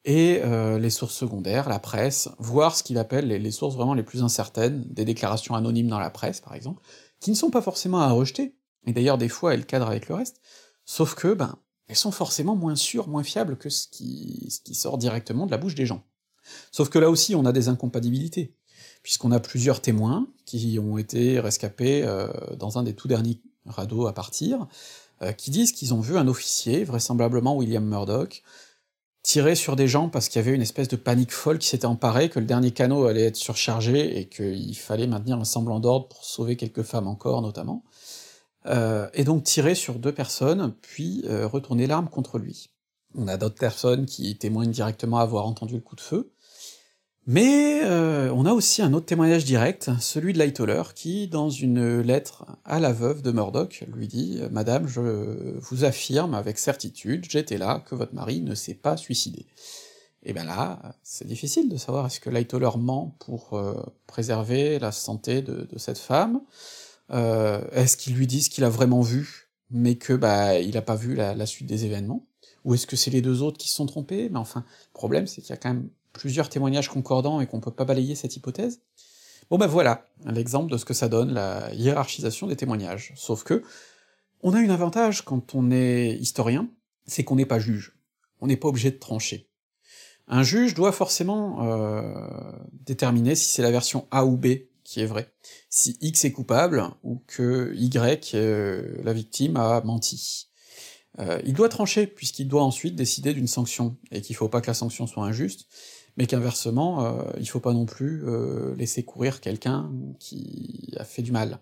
et euh, les sources secondaires, la presse, voire ce qu'il appelle les, sources vraiment les plus incertaines, des déclarations anonymes dans la presse, par exemple, qui ne sont pas forcément à rejeter, et d'ailleurs des fois elles cadrent avec le reste, sauf que, ben, elles sont forcément moins sûres, moins fiables que ce qui sort directement de la bouche des gens. Sauf que là aussi, on a des incompatibilités, puisqu'on a plusieurs témoins qui ont été rescapés euh, dans un des tout derniers radeaux à partir, euh, qui disent qu'ils ont vu un officier, vraisemblablement William Murdoch, tirer sur des gens parce qu'il y avait une espèce de panique folle qui s'était emparée, que le dernier canot allait être surchargé et qu'il fallait maintenir un semblant d'ordre pour sauver quelques femmes encore, notamment, euh, et donc tirer sur deux personnes, puis retourner l'arme contre lui. On a d'autres personnes qui témoignent directement avoir entendu le coup de feu, mais euh, on a aussi un autre témoignage direct, celui de Lightoller, qui, dans une lettre à la veuve de Murdoch, lui dit « Madame, je vous affirme avec certitude, j'étais là, que votre mari ne s'est pas suicidé. » Et bien là, c'est difficile de savoir est-ce que Lightoller ment pour euh, préserver la santé de, cette femme, euh, est-ce qu'il lui dit ce qu'il a vraiment vu, mais que bah il a pas vu la, la suite des événements, ou est-ce que c'est les deux autres qui se sont trompés? Mais enfin, le problème c'est qu'il y a quand même plusieurs témoignages concordants et qu'on peut pas balayer cette hypothèse. Bon ben voilà, l'exemple de ce que ça donne, la hiérarchisation des témoignages. Sauf que, On a un avantage quand on est historien, c'est qu'on n'est pas juge. On n'est pas obligé de trancher. Un juge doit forcément euh, déterminer si c'est la version A ou B qui est vraie, si X est coupable, ou que Y, euh, la victime, a menti. Euh, il doit trancher, puisqu'il doit ensuite décider d'une sanction, et qu'il faut pas que la sanction soit injuste, mais qu'inversement, euh, il faut pas non plus euh, laisser courir quelqu'un qui a fait du mal.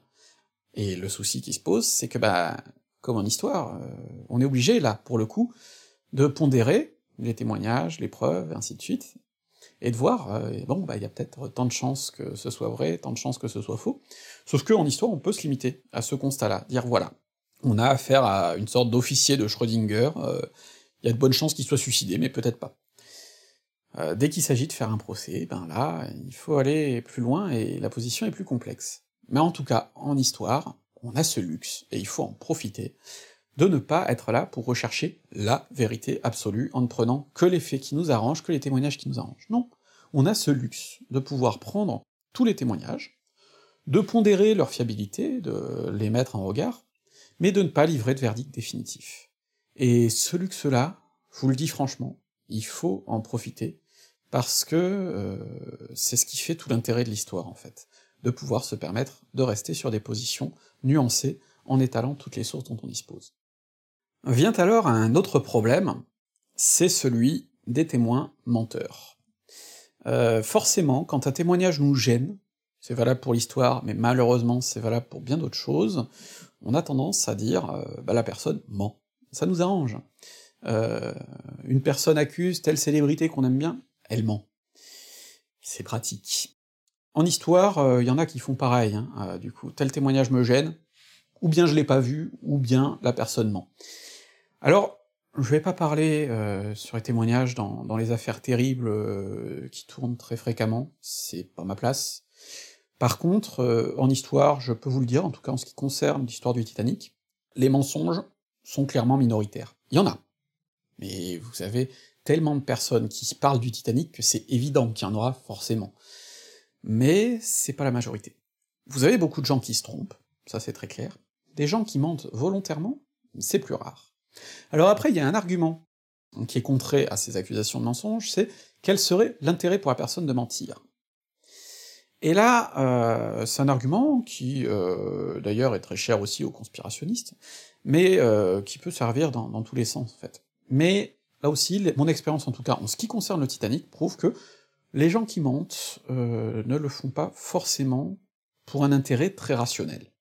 Et le souci qui se pose, c'est que, bah, comme en histoire, euh, on est obligé, là, pour le coup, de pondérer les témoignages, les preuves, et ainsi de suite, et de voir, euh, bon, bah, il y a peut-être tant de chances que ce soit vrai, tant de chances que ce soit faux, sauf que en histoire, on peut se limiter à ce constat-là, dire voilà, on a affaire à une sorte d'officier de Schrödinger, il y a de bonnes chances qu'il soit suicidé, mais peut-être pas. Euh, dès qu'il s'agit de faire un procès, ben là, il faut aller plus loin et la position est plus complexe. Mais en tout cas, en histoire, on a ce luxe, et il faut en profiter, de ne pas être là pour rechercher la vérité absolue en ne prenant que les faits qui nous arrangent, que les témoignages qui nous arrangent. Non, on a ce luxe de pouvoir prendre tous les témoignages, de pondérer leur fiabilité, de les mettre en regard, mais de ne pas livrer de verdict définitif. Et ce luxe-là, je vous le dis franchement, il faut en profiter, parce que euh, c'est ce qui fait tout l'intérêt de l'histoire, en fait, de pouvoir se permettre de rester sur des positions nuancées en étalant toutes les sources dont on dispose. Vient alors un autre problème, c'est celui des témoins menteurs. Euh, forcément, quand un témoignage nous gêne, c'est valable pour l'histoire, mais malheureusement c'est valable pour bien d'autres choses, on a tendance à dire euh, bah, la personne ment. Ça nous arrange. Euh, une personne accuse telle célébrité qu'on aime bien, elle ment. C'est pratique. En histoire, il euh, y en a qui font pareil, hein, euh, du coup, tel témoignage me gêne, ou bien je l'ai pas vu, ou bien la personne ment. Alors, je vais pas parler euh, sur les témoignages dans, dans les affaires terribles qui tournent très fréquemment, c'est pas ma place. Par contre, en histoire, je peux vous le dire, en tout cas en ce qui concerne l'histoire du Titanic, les mensonges sont clairement minoritaires. Il y en a. Mais vous avez tellement de personnes qui parlent du Titanic que c'est évident qu'il y en aura forcément. Mais c'est pas la majorité. Vous avez beaucoup de gens qui se trompent, ça c'est très clair. Des gens qui mentent volontairement, c'est plus rare. Alors après, il y a un argument qui est contré à ces accusations de mensonge, c'est quel serait l'intérêt pour la personne de mentir? Et là, euh, c'est un argument qui, euh, d'ailleurs, est très cher aussi aux conspirationnistes, mais euh, qui peut servir dans, dans, tous les sens, en fait. Mais là aussi, mon expérience, en tout cas, en ce qui concerne le Titanic, prouve que les gens qui mentent euh, ne le font pas forcément pour un intérêt très rationnel,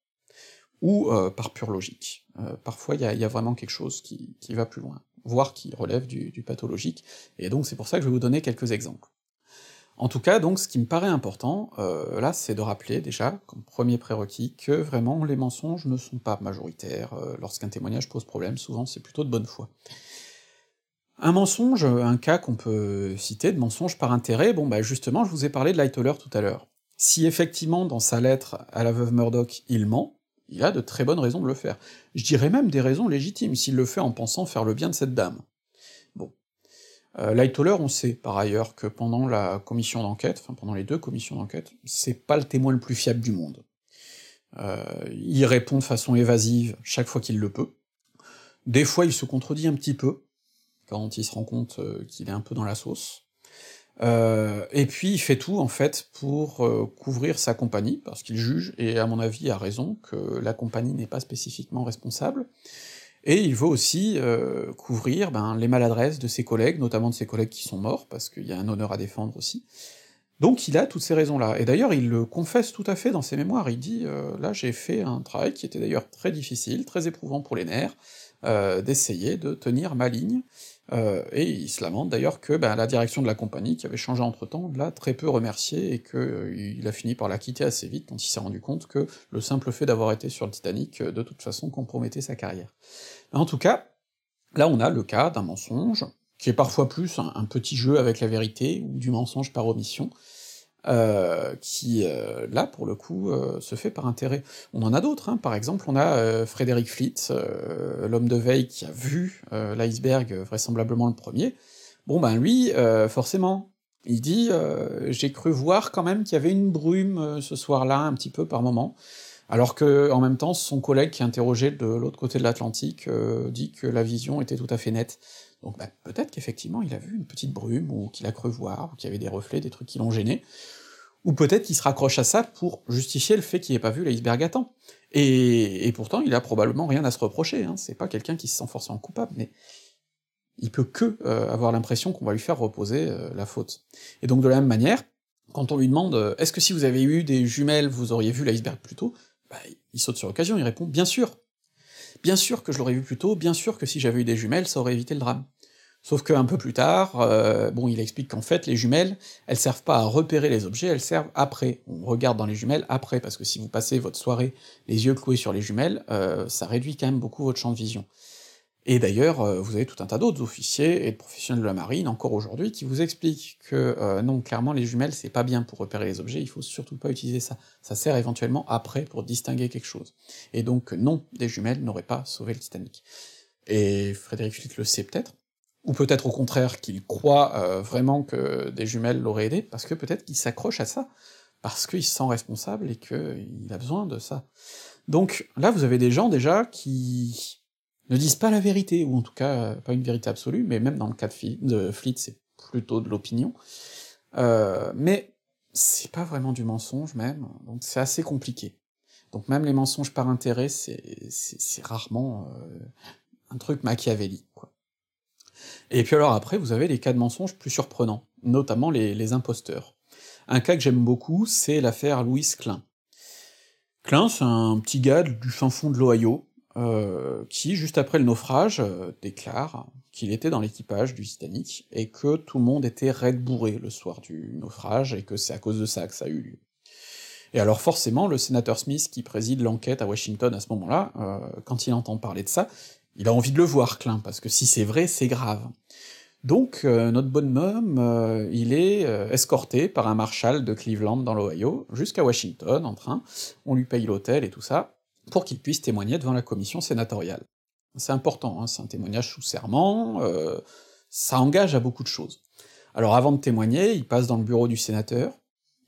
ou euh, par pure logique. Euh, parfois, il y a, vraiment quelque chose qui, va plus loin, voire qui relève du, pathologique, et donc c'est pour ça que je vais vous donner quelques exemples. En tout cas, donc, ce qui me paraît important, là, c'est de rappeler déjà, comme premier prérequis, que vraiment les mensonges ne sont pas majoritaires. Lorsqu'un témoignage pose problème, souvent c'est plutôt de bonne foi. Un mensonge, un cas qu'on peut citer de mensonge par intérêt, bon bah justement, je vous ai parlé de Lightoller tout à l'heure. Si effectivement, dans sa lettre à la veuve Murdoch, il ment, il a de très bonnes raisons de le faire. Je dirais même des raisons légitimes, s'il le fait en pensant faire le bien de cette dame. Bon. Euh, Lightoller, on sait par ailleurs que pendant la commission d'enquête, enfin pendant les deux commissions d'enquête, c'est pas le témoin le plus fiable du monde. Euh, il répond de façon évasive chaque fois qu'il le peut. Des fois, il se contredit un petit peu, quand il se rend compte euh, qu'il est un peu dans la sauce. Euh, et puis il fait tout en fait pour euh, couvrir sa compagnie, parce qu'il juge, et à mon avis a raison, que la compagnie n'est pas spécifiquement responsable, et il veut aussi couvrir ben, les maladresses de ses collègues, notamment de ses collègues qui sont morts, parce qu'il y a un honneur à défendre aussi. Donc il a toutes ces raisons-là, et d'ailleurs il le confesse tout à fait dans ses mémoires, il dit là j'ai fait un travail qui était d'ailleurs très difficile, très éprouvant pour les nerfs, d'essayer de tenir ma ligne, euh, et il se lamente d'ailleurs que ben, la direction de la compagnie, qui avait changé entre-temps, l'a très peu remercié, et qu'il euh, a fini par la quitter assez vite quand il s'est rendu compte que le simple fait d'avoir été sur le Titanic, euh, de toute façon, compromettait sa carrière. En tout cas, là on a le cas d'un mensonge, qui est parfois plus un, un, petit jeu avec la vérité, ou du mensonge par omission, euh, qui, euh, là, pour le coup, euh, se fait par intérêt. On en a d'autres, hein. par exemple, on a Frédéric euh, l'homme de veille qui a vu l'iceberg, vraisemblablement le premier. Bon ben lui, forcément, il dit « j'ai cru voir quand même qu'il y avait une brume ce soir-là, un petit peu par moment ». Alors que, en même temps, son collègue qui interrogé de l'autre côté de l'Atlantique dit que la vision était tout à fait nette. Donc bah, peut-être qu'effectivement il a vu une petite brume, ou qu'il a cru voir, ou qu'il y avait des reflets, des trucs qui l'ont gêné, ou peut-être qu'il se raccroche à ça pour justifier le fait qu'il ait pas vu l'iceberg à temps. Et, pourtant, il a probablement rien à se reprocher, hein. c'est pas quelqu'un qui se sent forcément coupable, mais il peut que euh, avoir l'impression qu'on va lui faire reposer euh, la faute. Et donc de la même manière, quand on lui demande euh, est-ce que si vous avez eu des jumelles, vous auriez vu l'iceberg plus tôt? Bah, il saute sur l'occasion, il répond bien sûr. Bien sûr que je l'aurais vu plus tôt, bien sûr que si j'avais eu des jumelles, ça aurait évité le drame. Sauf qu'un peu plus tard, euh, bon, il explique qu'en fait, les jumelles, elles servent pas à repérer les objets, elles servent après. On regarde dans les jumelles après, parce que si vous passez votre soirée les yeux cloués sur les jumelles, euh, ça réduit quand même beaucoup votre champ de vision. Et d'ailleurs, euh, vous avez tout un tas d'autres officiers et de professionnels de la marine, encore aujourd'hui, qui vous expliquent que non, clairement, les jumelles, c'est pas bien pour repérer les objets, il faut surtout pas utiliser ça. Ça sert éventuellement après pour distinguer quelque chose. Et donc, non, des jumelles n'auraient pas sauvé le Titanic. Et Frédéric Flick le sait peut-être, ou peut-être au contraire qu'il croit euh, vraiment que des jumelles l'auraient aidé, parce que peut-être qu'il s'accroche à ça, parce qu'il se sent responsable et qu'il a besoin de ça. Donc là, vous avez des gens déjà qui ne disent pas la vérité, ou en tout cas pas une vérité absolue, mais même dans le cas de, Fleet, c'est plutôt de l'opinion. Euh, mais c'est pas vraiment du mensonge même, donc c'est assez compliqué. Donc même les mensonges par intérêt, c'est rarement euh, un truc machiavélique, quoi. Et puis alors après, vous avez les cas de mensonges plus surprenants, notamment les, imposteurs. Un cas que j'aime beaucoup, c'est l'affaire Louis Klein. Klein, c'est un petit gars du fin fond de l'Ohio, euh, qui, juste après le naufrage, euh, déclare qu'il était dans l'équipage du Titanic, et que tout le monde était raide bourré le soir du naufrage, et que c'est à cause de ça que ça a eu lieu. Et alors forcément, le sénateur Smith, qui préside l'enquête à Washington à ce moment-là, euh, quand il entend parler de ça, il a envie de le voir, Klein, parce que si c'est vrai, c'est grave. Donc, euh, notre bonhomme, euh, il est euh, escorté par un marshal de Cleveland dans l'Ohio jusqu'à Washington en train, on lui paye l'hôtel et tout ça, pour qu'il puisse témoigner devant la commission sénatoriale. C'est important, hein, c'est un témoignage sous serment, ça engage à beaucoup de choses. Alors avant de témoigner, il passe dans le bureau du sénateur,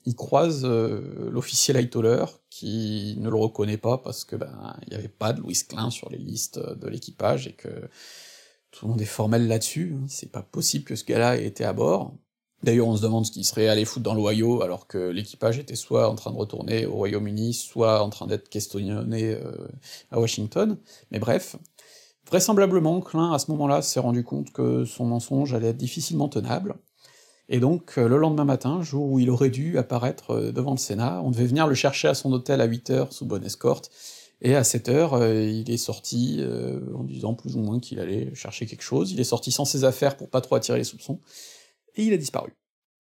il croise l'officier Lightoller, qui ne le reconnaît pas parce que ben il n'y avait pas de Louis Klein sur les listes de l'équipage et que tout le monde est formel là-dessus, hein. c'est pas possible que ce gars-là ait été à bord. D'ailleurs, on se demande ce qu'il serait allé foutre dans l'Ohio alors que l'équipage était soit en train de retourner au Royaume-Uni, soit en train d'être questionné euh, à Washington. Mais bref, vraisemblablement, Klein, à ce moment-là, s'est rendu compte que son mensonge allait être difficilement tenable, et donc, euh, le lendemain matin, jour où il aurait dû apparaître euh, devant le Sénat, on devait venir le chercher à son hôtel à 8 heures sous bonne escorte, et à 7 heures, euh, il est sorti en disant plus ou moins qu'il allait chercher quelque chose, il est sorti sans ses affaires pour pas trop attirer les soupçons, et il a disparu.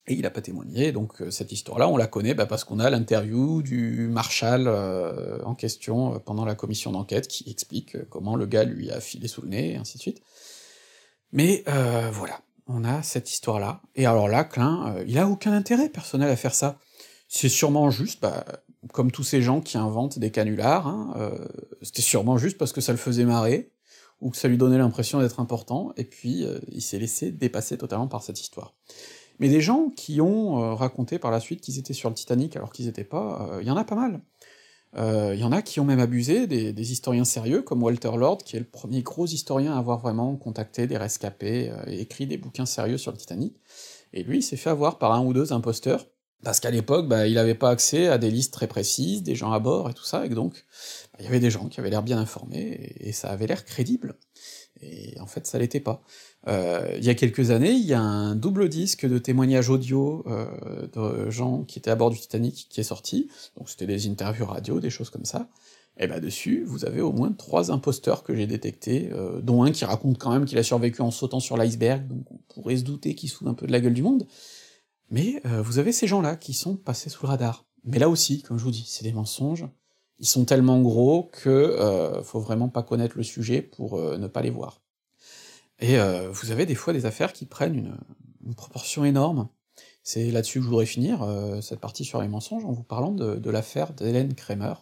Et il a pas témoigné, donc cette histoire-là, on la connaît bah, parce qu'on a l'interview du marshal en question pendant la commission d'enquête qui explique comment le gars lui a filé sous le nez, et ainsi de suite. Mais voilà on a cette histoire-là. Et alors là, Klein, euh, il a aucun intérêt personnel à faire ça. C'est sûrement juste, bah, comme tous ces gens qui inventent des canulars, hein, euh, c'était sûrement juste parce que ça le faisait marrer, ou que ça lui donnait l'impression d'être important, et puis euh, il s'est laissé dépasser totalement par cette histoire. Mais des gens qui ont raconté par la suite qu'ils étaient sur le Titanic alors qu'ils étaient pas, il y en a pas mal. Il euh, y en a qui ont même abusé, des, historiens sérieux, comme Walter Lord, qui est le premier gros historien à avoir vraiment contacté des rescapés euh, et écrit des bouquins sérieux sur le Titanic. Et lui, il s'est fait avoir par un ou deux imposteurs, parce qu'à l'époque, bah, il n'avait pas accès à des listes très précises, des gens à bord et tout ça, et donc, bah, il y avait des gens qui avaient l'air bien informés, et ça avait l'air crédible. Et en fait, ça l'était pas. Euh, il y a quelques années, il y a un double disque de témoignages audio euh, de gens qui étaient à bord du Titanic qui est sorti, donc c'était des interviews radio, des choses comme ça, et bah dessus, vous avez au moins trois imposteurs que j'ai détectés, euh, dont un qui raconte quand même qu'il a survécu en sautant sur l'iceberg, donc on pourrait se douter qu'il se un peu de la gueule du monde, mais vous avez ces gens-là qui sont passés sous le radar. Mais là aussi, comme je vous dis, c'est des mensonges, ils sont tellement gros que faut vraiment pas connaître le sujet pour ne pas les voir. Et euh, vous avez des fois des affaires qui prennent une, proportion énorme. C'est là-dessus que je voudrais finir euh, cette partie sur les mensonges en vous parlant de, l'affaire d'Hélène Kramer,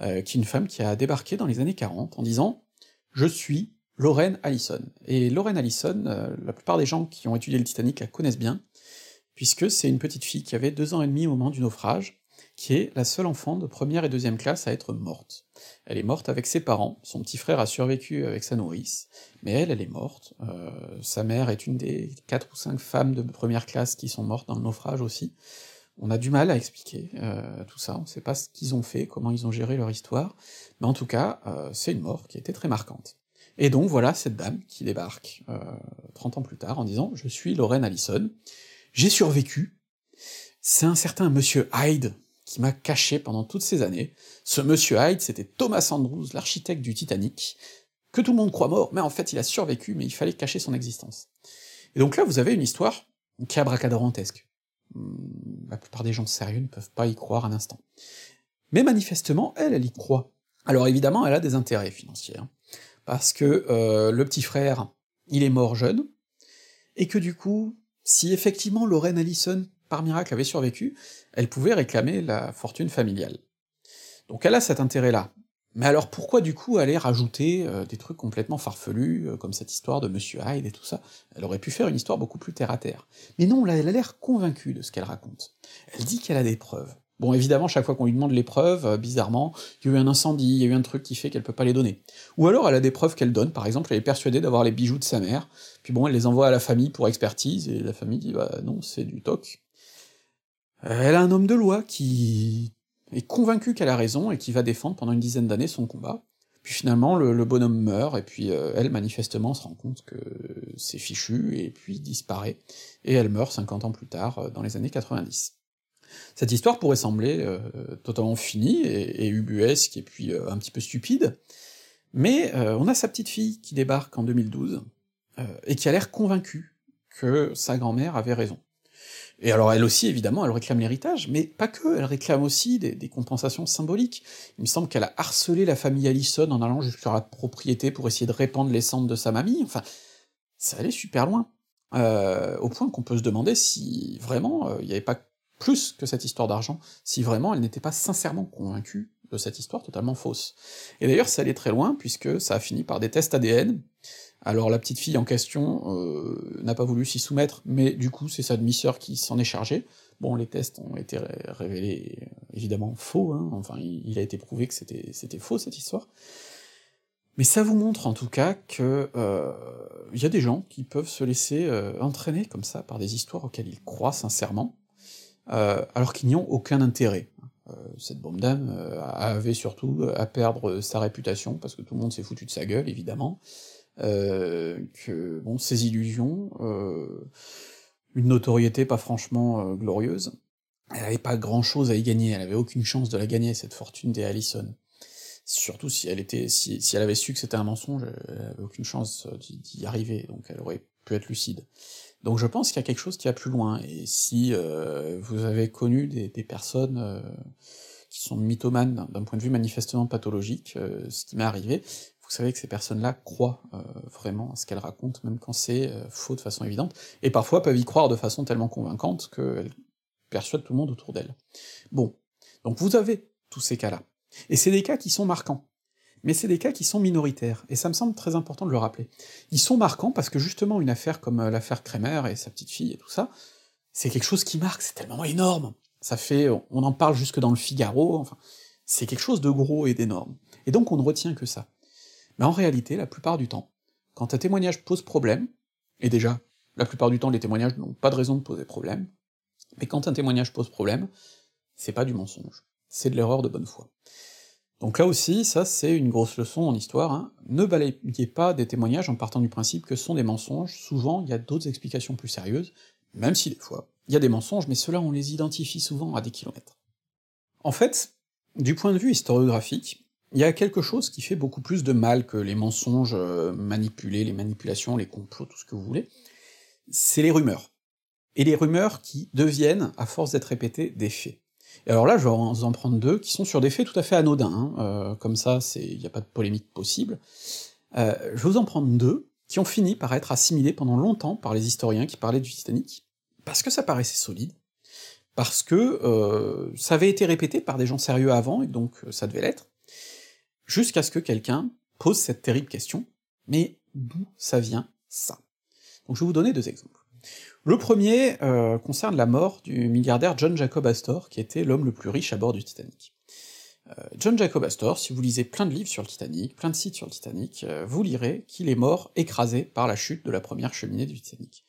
euh, qui est une femme qui a débarqué dans les années 40 en disant « Je suis Lorraine Allison ». Et Lorraine Allison, la plupart des gens qui ont étudié le Titanic la connaissent bien, puisque c'est une petite fille qui avait deux ans et demi au moment du naufrage, qui est la seule enfant de première et deuxième classe à être morte. Elle est morte avec ses parents, son petit frère a survécu avec sa nourrice, mais elle, elle est morte. Euh, sa mère est une des quatre ou cinq femmes de première classe qui sont mortes dans le naufrage aussi. On a du mal à expliquer euh, tout ça, on sait pas ce qu'ils ont fait, comment ils ont géré leur histoire, mais en tout cas, euh, c'est une mort qui été très marquante. Et donc voilà cette dame qui débarque, euh, 30 ans plus tard, en disant « Je suis Lorraine Allison, j'ai survécu, c'est un certain monsieur Hyde qui m'a caché pendant toutes ces années. Ce monsieur Hyde, c'était Thomas Andrews, l'architecte du Titanic, que tout le monde croit mort, mais en fait il a survécu, mais il fallait cacher son existence. Et donc là, vous avez une histoire qui est abracadabrantesque. Hmm, la plupart des gens sérieux ne peuvent pas y croire un instant. Mais manifestement, elle, elle y croit. Alors évidemment, elle a des intérêts financiers, hein, parce que euh, le petit frère, il est mort jeune, et que du coup, si effectivement Lorraine Allison, par miracle, avait survécu, elle pouvait réclamer la fortune familiale. Donc elle a cet intérêt-là. Mais alors pourquoi du coup aller rajouter euh, des trucs complètement farfelus, euh, comme cette histoire de Monsieur Hyde et tout ça? Elle aurait pu faire une histoire beaucoup plus terre-à-terre. Mais non, là, elle a l'air convaincue de ce qu'elle raconte. Elle dit qu'elle a des preuves. Bon, évidemment, chaque fois qu'on lui demande les preuves, euh, bizarrement, il y a eu un incendie, il y a eu un truc qui fait qu'elle peut pas les donner. Ou alors elle a des preuves qu'elle donne, par exemple, elle est persuadée d'avoir les bijoux de sa mère, puis bon, elle les envoie à la famille pour expertise, et la famille dit bah non, c'est du toc. Elle a un homme de loi qui est convaincu qu'elle a raison et qui va défendre pendant une dizaine d'années son combat. Puis finalement, le, bonhomme meurt, et puis euh, elle, manifestement, se rend compte que c'est fichu, et puis disparaît, et elle meurt 50 ans plus tard, euh, dans les années 90. Cette histoire pourrait sembler euh, totalement finie, et, et, ubuesque, et puis un petit peu stupide, mais on a sa petite fille qui débarque en 2012, et qui a l'air convaincue que sa grand-mère avait raison. Et alors elle aussi, évidemment, elle réclame l'héritage, mais pas que, elle réclame aussi des, compensations symboliques. Il me semble qu'elle a harcelé la famille Allison en allant jusqu'à la propriété pour essayer de répandre les cendres de sa mamie, enfin, ça allait super loin. Euh, au point qu'on peut se demander si vraiment euh, il n'y avait pas plus que cette histoire d'argent, si vraiment elle n'était pas sincèrement convaincue de cette histoire totalement fausse. Et d'ailleurs ça allait très loin, puisque ça a fini par des tests ADN, alors la petite fille en question euh, n'a pas voulu s'y soumettre, mais du coup c'est sa demi-sœur qui s'en est chargée. Bon, les tests ont été révélés évidemment faux, hein. enfin il, a été prouvé que c'était faux cette histoire. Mais ça vous montre en tout cas que euh, y a des gens qui peuvent se laisser euh, entraîner comme ça par des histoires auxquelles ils croient sincèrement, alors qu'ils n'y ont aucun intérêt. Cette bombe d'âme avait surtout à perdre sa réputation, parce que tout le monde s'est foutu de sa gueule, évidemment, que bon, ses illusions, euh, une notoriété pas franchement euh, glorieuse, elle avait pas grand chose à y gagner, elle avait aucune chance de la gagner, cette fortune des Allison. Surtout si elle était, si, elle avait su que c'était un mensonge, elle avait aucune chance d'y arriver, donc elle aurait pu être lucide. Donc je pense qu'il y a quelque chose qui va plus loin, et si euh, vous avez connu des, personnes euh, qui sont mythomanes d'un point de vue manifestement pathologique, euh, ce qui m'est arrivé, vous savez que ces personnes-là croient euh, vraiment à ce qu'elles racontent, même quand c'est euh, faux de façon évidente, et parfois peuvent y croire de façon tellement convaincante qu'elles persuadent tout le monde autour d'elles. Bon, donc vous avez tous ces cas-là. Et c'est des cas qui sont marquants. Mais c'est des cas qui sont minoritaires, et ça me semble très important de le rappeler. Ils sont marquants parce que justement une affaire comme euh, l'affaire Kremer et sa petite fille et tout ça, c'est quelque chose qui marque, c'est tellement énorme. Ça fait, on en parle jusque dans le Figaro, enfin, c'est quelque chose de gros et d'énorme. Et donc on ne retient que ça. Mais en réalité, la plupart du temps, quand un témoignage pose problème, et déjà, la plupart du temps, les témoignages n'ont pas de raison de poser problème, mais quand un témoignage pose problème, c'est pas du mensonge, c'est de l'erreur de bonne foi. Donc là aussi, ça c'est une grosse leçon en histoire, hein. ne balayez pas des témoignages en partant du principe que ce sont des mensonges, souvent il y a d'autres explications plus sérieuses, même si des fois, il y a des mensonges, mais ceux-là on les identifie souvent à des kilomètres. En fait, du point de vue historiographique, il y a quelque chose qui fait beaucoup plus de mal que les mensonges euh, manipulés, les manipulations, les complots, tout ce que vous voulez, c'est les rumeurs. Et les rumeurs qui deviennent, à force d'être répétées, des faits. Et alors là, je vais en prendre deux qui sont sur des faits tout à fait anodins, hein, euh, comme ça, il n'y a pas de polémique possible. Euh, je vais vous en prendre deux qui ont fini par être assimilés pendant longtemps par les historiens qui parlaient du Titanic, parce que ça paraissait solide, parce que ça avait été répété par des gens sérieux avant, et donc ça devait l'être, jusqu'à ce que quelqu'un pose cette terrible question, mais d'où ça vient ça? Donc je vais vous donner deux exemples. Le premier euh, concerne la mort du milliardaire John Jacob Astor, qui était l'homme le plus riche à bord du Titanic. Euh, John Jacob Astor, si vous lisez plein de livres sur le Titanic, plein de sites sur le Titanic, euh, vous lirez qu'il est mort écrasé par la chute de la première cheminée du Titanic.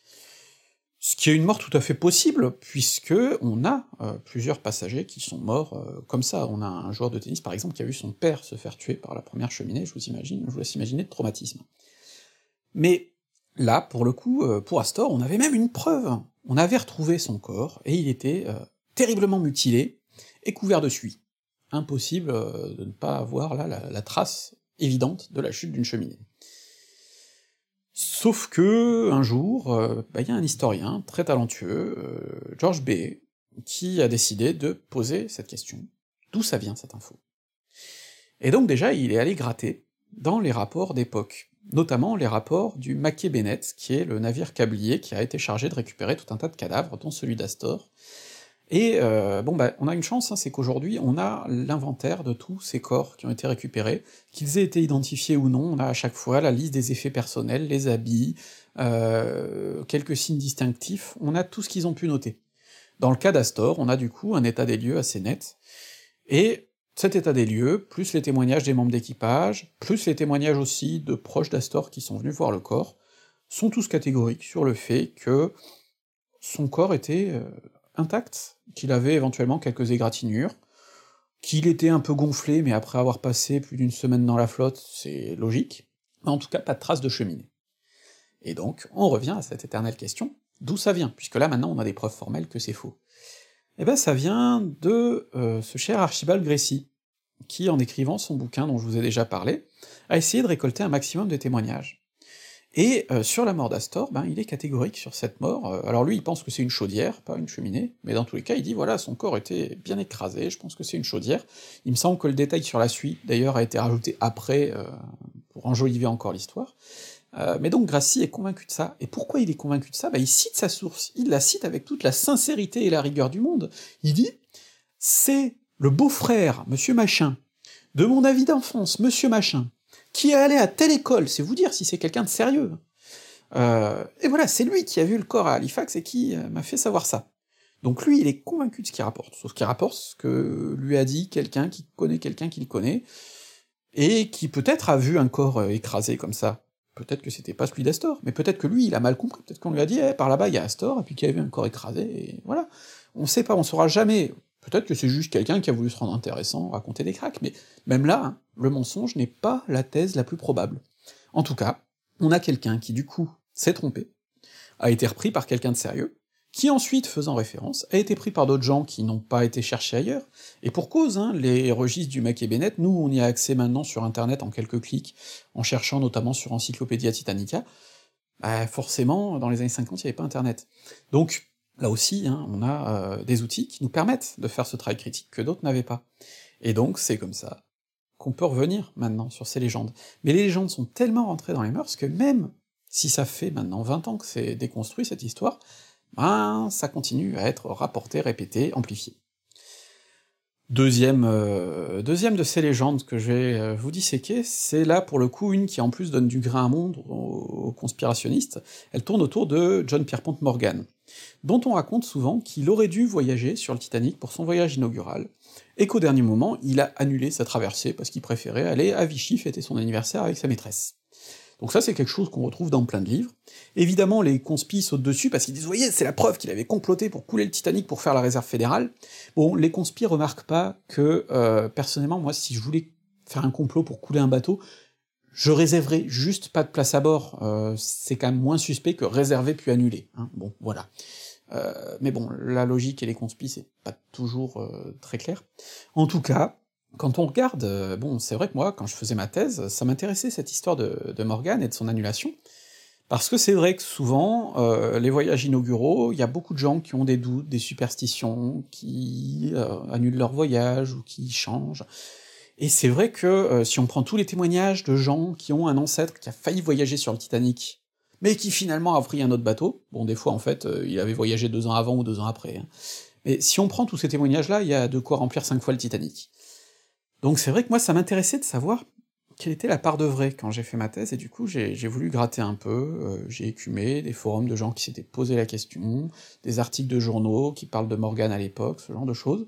Ce qui est une mort tout à fait possible, puisque on a plusieurs passagers qui sont morts comme ça. On a un joueur de tennis, par exemple, qui a vu son père se faire tuer par la première cheminée, je vous imagine, je vous laisse imaginer de traumatisme. Mais Là, pour le coup, euh, pour Astor, on avait même une preuve. On avait retrouvé son corps, et il était euh, terriblement mutilé et couvert de suie. Impossible euh, de ne pas avoir là la, trace évidente de la chute d'une cheminée. Sauf que, un jour, bah, il y a un historien très talentueux, George B., qui a décidé de poser cette question. D'où ça vient cette info? Et donc déjà, il est allé gratter dans les rapports d'époque notamment les rapports du Mackay Bennett, qui est le navire câblier qui a été chargé de récupérer tout un tas de cadavres, dont celui d'Astor. Et euh, bon bah on a une chance, hein, c'est qu'aujourd'hui on a l'inventaire de tous ces corps qui ont été récupérés, qu'ils aient été identifiés ou non, on a à chaque fois la liste des effets personnels, les habits, euh, quelques signes distinctifs, on a tout ce qu'ils ont pu noter. Dans le cas d'Astor, on a du coup un état des lieux assez net, et cet état des lieux, plus les témoignages des membres d'équipage, plus les témoignages aussi de proches d'Astor qui sont venus voir le corps, sont tous catégoriques sur le fait que son corps était euh, intact, qu'il avait éventuellement quelques égratignures, qu'il était un peu gonflé, mais après avoir passé plus d'une semaine dans la flotte, c'est logique, mais en tout cas pas de traces de cheminée. Et donc, on revient à cette éternelle question, d'où ça vient, puisque là maintenant on a des preuves formelles que c'est faux. Eh ben ça vient de euh, ce cher Archibald Gracie, qui, en écrivant son bouquin dont je vous ai déjà parlé, a essayé de récolter un maximum de témoignages. Et euh, sur la mort d'Astor, ben, il est catégorique sur cette mort. Euh, alors lui, il pense que c'est une chaudière, pas une cheminée, mais dans tous les cas, il dit voilà, son corps était bien écrasé, je pense que c'est une chaudière. Il me semble que le détail sur la suite, d'ailleurs, a été rajouté après, pour enjoliver encore l'histoire. Euh, mais donc Grassi est convaincu de ça. Et pourquoi il est convaincu de ça? Bah, Il cite sa source, il la cite avec toute la sincérité et la rigueur du monde. Il dit « C'est le beau-frère, monsieur machin, de mon avis d'enfance, monsieur machin, qui est allé à telle école, c'est vous dire si c'est quelqu'un de sérieux. Euh, et voilà, c'est lui qui a vu le corps à Halifax et qui euh, m'a fait savoir ça. Donc lui, il est convaincu de ce qu'il rapporte, sauf qu'il rapporte ce que lui a dit quelqu'un qui connaît quelqu'un qui le connaît, et qui peut-être a vu un corps écrasé comme ça, Peut-être que c'était pas celui d'Astor, mais peut-être que lui, il a mal compris, peut-être qu'on lui a dit, eh, par là-bas, il y a Astor, et puis qu'il y avait un corps écrasé, et voilà. On sait pas, on saura jamais. Peut-être que c'est juste quelqu'un qui a voulu se rendre intéressant, raconter des cracks, mais même là, hein, le mensonge n'est pas la thèse la plus probable. En tout cas, on a quelqu'un qui, du coup, s'est trompé, a été repris par quelqu'un de sérieux, qui ensuite, faisant référence, a été pris par d'autres gens qui n'ont pas été cherchés ailleurs, et pour cause, hein, les registres du Mac et Bennett, nous on y a accès maintenant sur internet en quelques clics, en cherchant notamment sur Encyclopédia Titanica, bah forcément, dans les années 50, il n'y avait pas internet. Donc, là aussi, hein, on a euh, des outils qui nous permettent de faire ce travail critique que d'autres n'avaient pas. Et donc, c'est comme ça qu'on peut revenir maintenant sur ces légendes. Mais les légendes sont tellement rentrées dans les mœurs que même si ça fait maintenant 20 ans que c'est déconstruit cette histoire, ben, ça continue à être rapporté, répété, amplifié. Deuxième, euh, de ces légendes que je vais euh, vous disséquer, c'est là pour le coup une qui en plus donne du grain à monde aux, conspirationnistes, elle tourne autour de John Pierpont Morgan, dont on raconte souvent qu'il aurait dû voyager sur le Titanic pour son voyage inaugural, et qu'au dernier moment, il a annulé sa traversée parce qu'il préférait aller à Vichy fêter son anniversaire avec sa maîtresse. Donc ça, c'est quelque chose qu'on retrouve dans plein de livres. Évidemment, les conspis sautent dessus parce qu'ils disent, voyez, c'est la preuve qu'il avait comploté pour couler le Titanic pour faire la réserve fédérale. Bon, les conspis remarquent pas que, euh, personnellement, moi, si je voulais faire un complot pour couler un bateau, je réserverais juste pas de place à bord. Euh, c'est quand même moins suspect que réserver puis annuler. Hein. Bon, voilà. Euh, mais bon, la logique et les conspis, c'est pas toujours très clair. En tout cas, quand on regarde, euh, bon, c'est vrai que moi, quand je faisais ma thèse, ça m'intéressait cette histoire de, de, Morgan et de son annulation, parce que c'est vrai que souvent, euh, les voyages inauguraux, il y a beaucoup de gens qui ont des doutes, des superstitions, qui euh, annulent leur voyage ou qui changent. Et c'est vrai que si on prend tous les témoignages de gens qui ont un ancêtre qui a failli voyager sur le Titanic, mais qui finalement a pris un autre bateau, bon, des fois en fait, il avait voyagé deux ans avant ou deux ans après, hein. mais si on prend tous ces témoignages-là, il y a de quoi remplir cinq fois le Titanic. Donc c'est vrai que moi ça m'intéressait de savoir quelle était la part de vrai quand j'ai fait ma thèse, et du coup j'ai voulu gratter un peu, euh, j'ai écumé des forums de gens qui s'étaient posé la question, des articles de journaux qui parlent de Morgan à l'époque, ce genre de choses.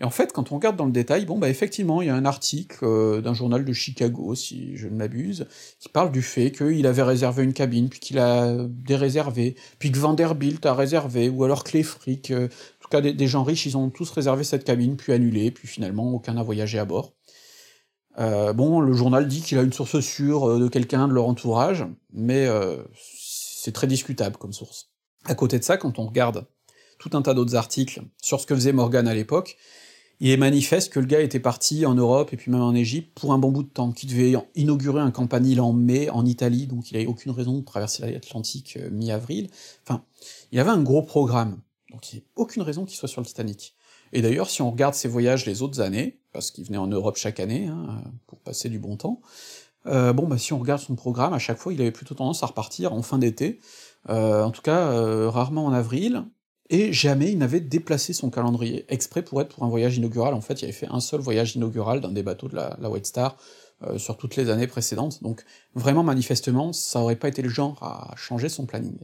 Et en fait, quand on regarde dans le détail, bon bah effectivement, il y a un article euh, d'un journal de Chicago, si je ne m'abuse, qui parle du fait qu'il avait réservé une cabine, puis qu'il a déréservé, puis que Vanderbilt a réservé, ou alors que les frics, euh, en tout cas des, gens riches, ils ont tous réservé cette cabine, puis annulé, puis finalement aucun n'a voyagé à bord. Euh, bon, le journal dit qu'il a une source sûre de quelqu'un de leur entourage, mais c'est très discutable comme source. À côté de ça, quand on regarde tout un tas d'autres articles sur ce que faisait Morgan à l'époque, il est manifeste que le gars était parti en Europe et puis même en Égypte pour un bon bout de temps, qu'il devait inaugurer un campanile en mai en Italie, donc il avait aucune raison de traverser l'Atlantique euh, mi-avril. Enfin, il avait un gros programme, donc il n'y a aucune raison qu'il soit sur le Titanic. Et d'ailleurs, si on regarde ses voyages les autres années, parce qu'il venait en Europe chaque année, hein, pour passer du bon temps, euh, bon bah si on regarde son programme, à chaque fois il avait plutôt tendance à repartir en fin d'été, euh, en tout cas rarement en avril, et jamais il n'avait déplacé son calendrier, exprès pour être pour un voyage inaugural. En fait, il avait fait un seul voyage inaugural d'un des bateaux de la, White Star euh, sur toutes les années précédentes, donc vraiment manifestement, ça aurait pas été le genre à changer son planning.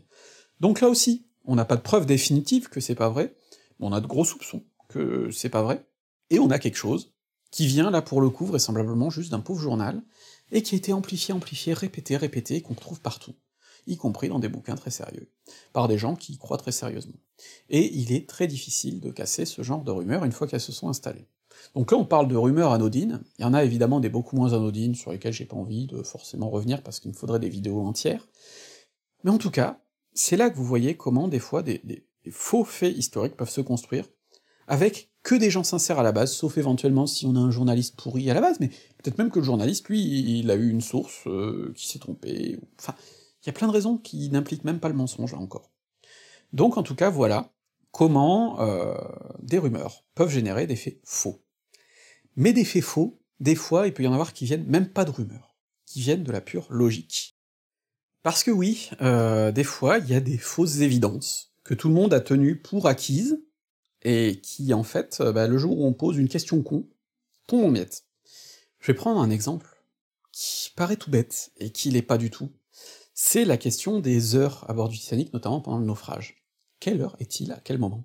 Donc là aussi, on n'a pas de preuve définitive que c'est pas vrai, mais on a de gros soupçons que c'est pas vrai, et on a quelque chose qui vient là pour le coup vraisemblablement juste d'un pauvre journal, et qui a été amplifié, amplifié, répété, répété, qu'on trouve partout y compris dans des bouquins très sérieux, par des gens qui y croient très sérieusement. Et il est très difficile de casser ce genre de rumeurs une fois qu'elles se sont installées. Donc là on parle de rumeurs anodines, il y en a évidemment des beaucoup moins anodines sur lesquelles j'ai pas envie de forcément revenir parce qu'il me faudrait des vidéos entières, mais en tout cas, c'est là que vous voyez comment des fois des, faux faits historiques peuvent se construire, avec que des gens sincères à la base, sauf éventuellement si on a un journaliste pourri à la base, mais peut-être même que le journaliste, lui, il a eu une source euh, qui s'est trompée, enfin, il y a plein de raisons qui n'impliquent même pas le mensonge, là encore. Donc en tout cas, voilà comment euh, des rumeurs peuvent générer des faits faux. Mais des faits faux, des fois, il peut y en avoir qui viennent même pas de rumeurs, qui viennent de la pure logique. Parce que oui, euh, des fois, il y a des fausses évidences que tout le monde a tenues pour acquises, et qui, en fait, euh, bah, le jour où on pose une question con, tombent en miettes. Je vais prendre un exemple qui paraît tout bête, et qui l'est pas du tout, c'est la question des heures à bord du Titanic, notamment pendant le naufrage. Quelle heure est-il à quel moment?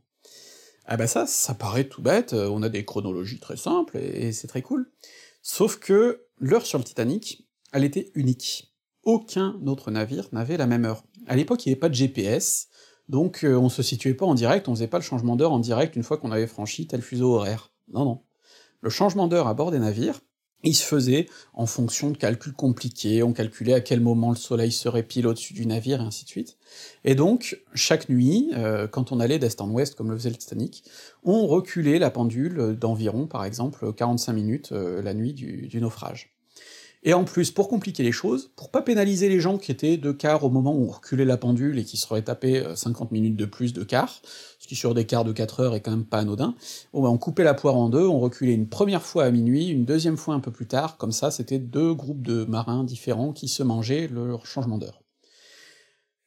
Ah bah ça, ça paraît tout bête, euh, on a des chronologies très simples, et c'est très cool. Sauf que l'heure sur le Titanic, elle était unique. Aucun autre navire n'avait la même heure. À l'époque, il n'y avait pas de GPS, donc euh, on se situait pas en direct, on faisait pas le changement d'heure en direct une fois qu'on avait franchi tel fuseau horaire. Non, non. Le changement d'heure à bord des navires, il se faisait en fonction de calculs compliqués, on calculait à quel moment le soleil serait pile au-dessus du navire, et ainsi de suite. Et donc, chaque nuit, euh, quand on allait d'est en ouest, comme le faisait le Titanic, on reculait la pendule d'environ, par exemple, 45 minutes euh, la nuit du, du naufrage. Et en plus, pour compliquer les choses, pour pas pénaliser les gens qui étaient de quart au moment où on reculait la pendule et qui seraient tapés 50 euh, minutes de plus de quart, ce qui sur des quarts de 4 heures est quand même pas anodin, bah, on coupait la poire en deux, on reculait une première fois à minuit, une deuxième fois un peu plus tard, comme ça c'était deux groupes de marins différents qui se mangeaient leur changement d'heure.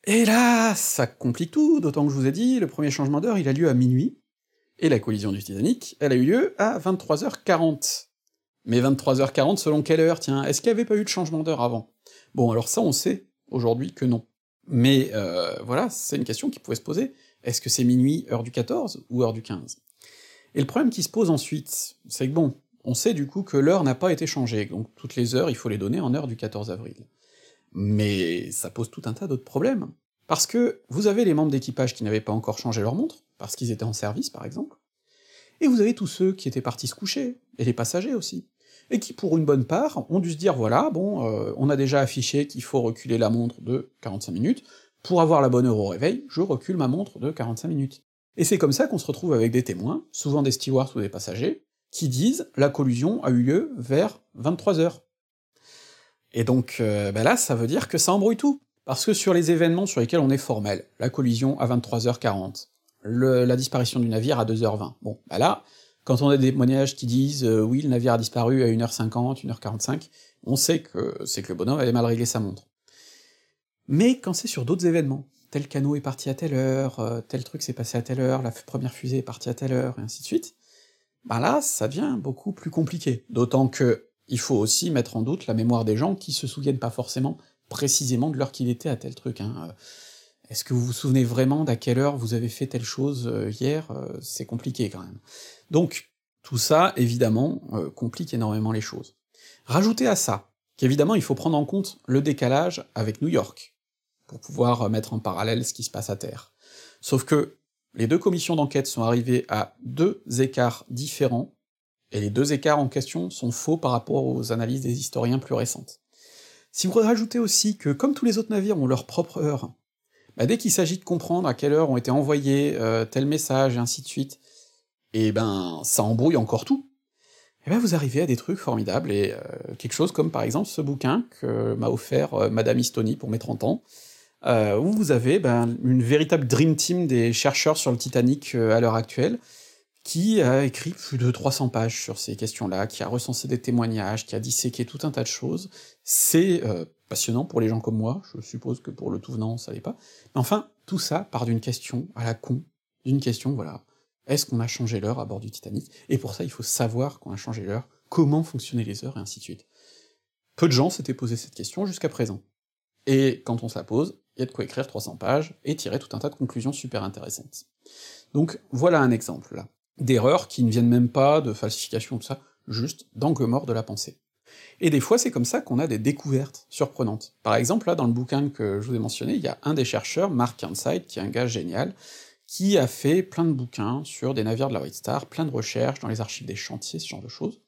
Et là, ça complique tout, d'autant que je vous ai dit, le premier changement d'heure il a lieu à minuit, et la collision du Titanic, elle a eu lieu à 23h40. Mais 23h40 selon quelle heure, tiens Est-ce qu'il n'y avait pas eu de changement d'heure avant? Bon, alors ça on sait aujourd'hui que non. Mais euh, voilà, c'est une question qui pouvait se poser. Est-ce que c'est minuit, heure du 14, ou heure du 15 Et le problème qui se pose ensuite, c'est que bon, on sait du coup que l'heure n'a pas été changée, donc toutes les heures, il faut les donner en heure du 14 avril. Mais ça pose tout un tas d'autres problèmes. Parce que vous avez les membres d'équipage qui n'avaient pas encore changé leur montre, parce qu'ils étaient en service par exemple, et vous avez tous ceux qui étaient partis se coucher, et les passagers aussi et qui pour une bonne part ont dû se dire voilà, bon, euh, on a déjà affiché qu'il faut reculer la montre de 45 minutes, pour avoir la bonne heure au réveil, je recule ma montre de 45 minutes. Et c'est comme ça qu'on se retrouve avec des témoins, souvent des stewards ou des passagers, qui disent la collusion a eu lieu vers 23 heures. Et donc euh, ben là, ça veut dire que ça embrouille tout. Parce que sur les événements sur lesquels on est formel, la collision à 23h40, la disparition du navire à 2h20, bon, ben là, quand on a des témoignages qui disent euh, oui, le navire a disparu à 1h50, 1h45, on sait que c'est que le bonhomme avait mal réglé sa montre. Mais quand c'est sur d'autres événements, tel canot est parti à telle heure, euh, tel truc s'est passé à telle heure, la première fusée est partie à telle heure, et ainsi de suite, bah là, ça devient beaucoup plus compliqué. D'autant que, il faut aussi mettre en doute la mémoire des gens qui se souviennent pas forcément précisément de l'heure qu'il était à tel truc, hein. Est-ce que vous vous souvenez vraiment d'à quelle heure vous avez fait telle chose euh, hier euh, C'est compliqué quand même. Donc, tout ça, évidemment, euh, complique énormément les choses. Rajoutez à ça qu'évidemment il faut prendre en compte le décalage avec New York, pour pouvoir mettre en parallèle ce qui se passe à Terre. Sauf que les deux commissions d'enquête sont arrivées à deux écarts différents, et les deux écarts en question sont faux par rapport aux analyses des historiens plus récentes. Si vous rajoutez aussi que, comme tous les autres navires ont leur propre heure, bah dès qu'il s'agit de comprendre à quelle heure ont été envoyés euh, tel message et ainsi de suite, et ben ça embrouille encore tout, et ben vous arrivez à des trucs formidables, et euh, quelque chose comme par exemple ce bouquin que m'a offert euh, Madame Istoni pour mes 30 ans, où vous avez ben, une véritable dream team des chercheurs sur le Titanic à l'heure actuelle, qui a écrit plus de 300 pages sur ces questions-là, qui a recensé des témoignages, qui a disséqué tout un tas de choses. C'est euh, passionnant pour les gens comme moi, je suppose que pour le tout venant ça l'est pas. Mais enfin, tout ça part d'une question à la con, d'une question, voilà, est-ce qu'on a changé l'heure à bord du Titanic? Et pour ça, il faut savoir qu'on a changé l'heure, comment fonctionnaient les heures, et ainsi de suite. Peu de gens s'étaient posé cette question jusqu'à présent. Et quand on se la pose, il y a de quoi écrire 300 pages et tirer tout un tas de conclusions super intéressantes. Donc voilà un exemple là d'erreurs qui ne viennent même pas de falsification, tout ça, juste d'angle mort de la pensée. Et des fois, c'est comme ça qu'on a des découvertes surprenantes. Par exemple, là, dans le bouquin que je vous ai mentionné, il y a un des chercheurs, Mark Ironside, qui est un gars génial, qui a fait plein de bouquins sur des navires de la White Star, plein de recherches dans les archives des chantiers, ce genre de choses.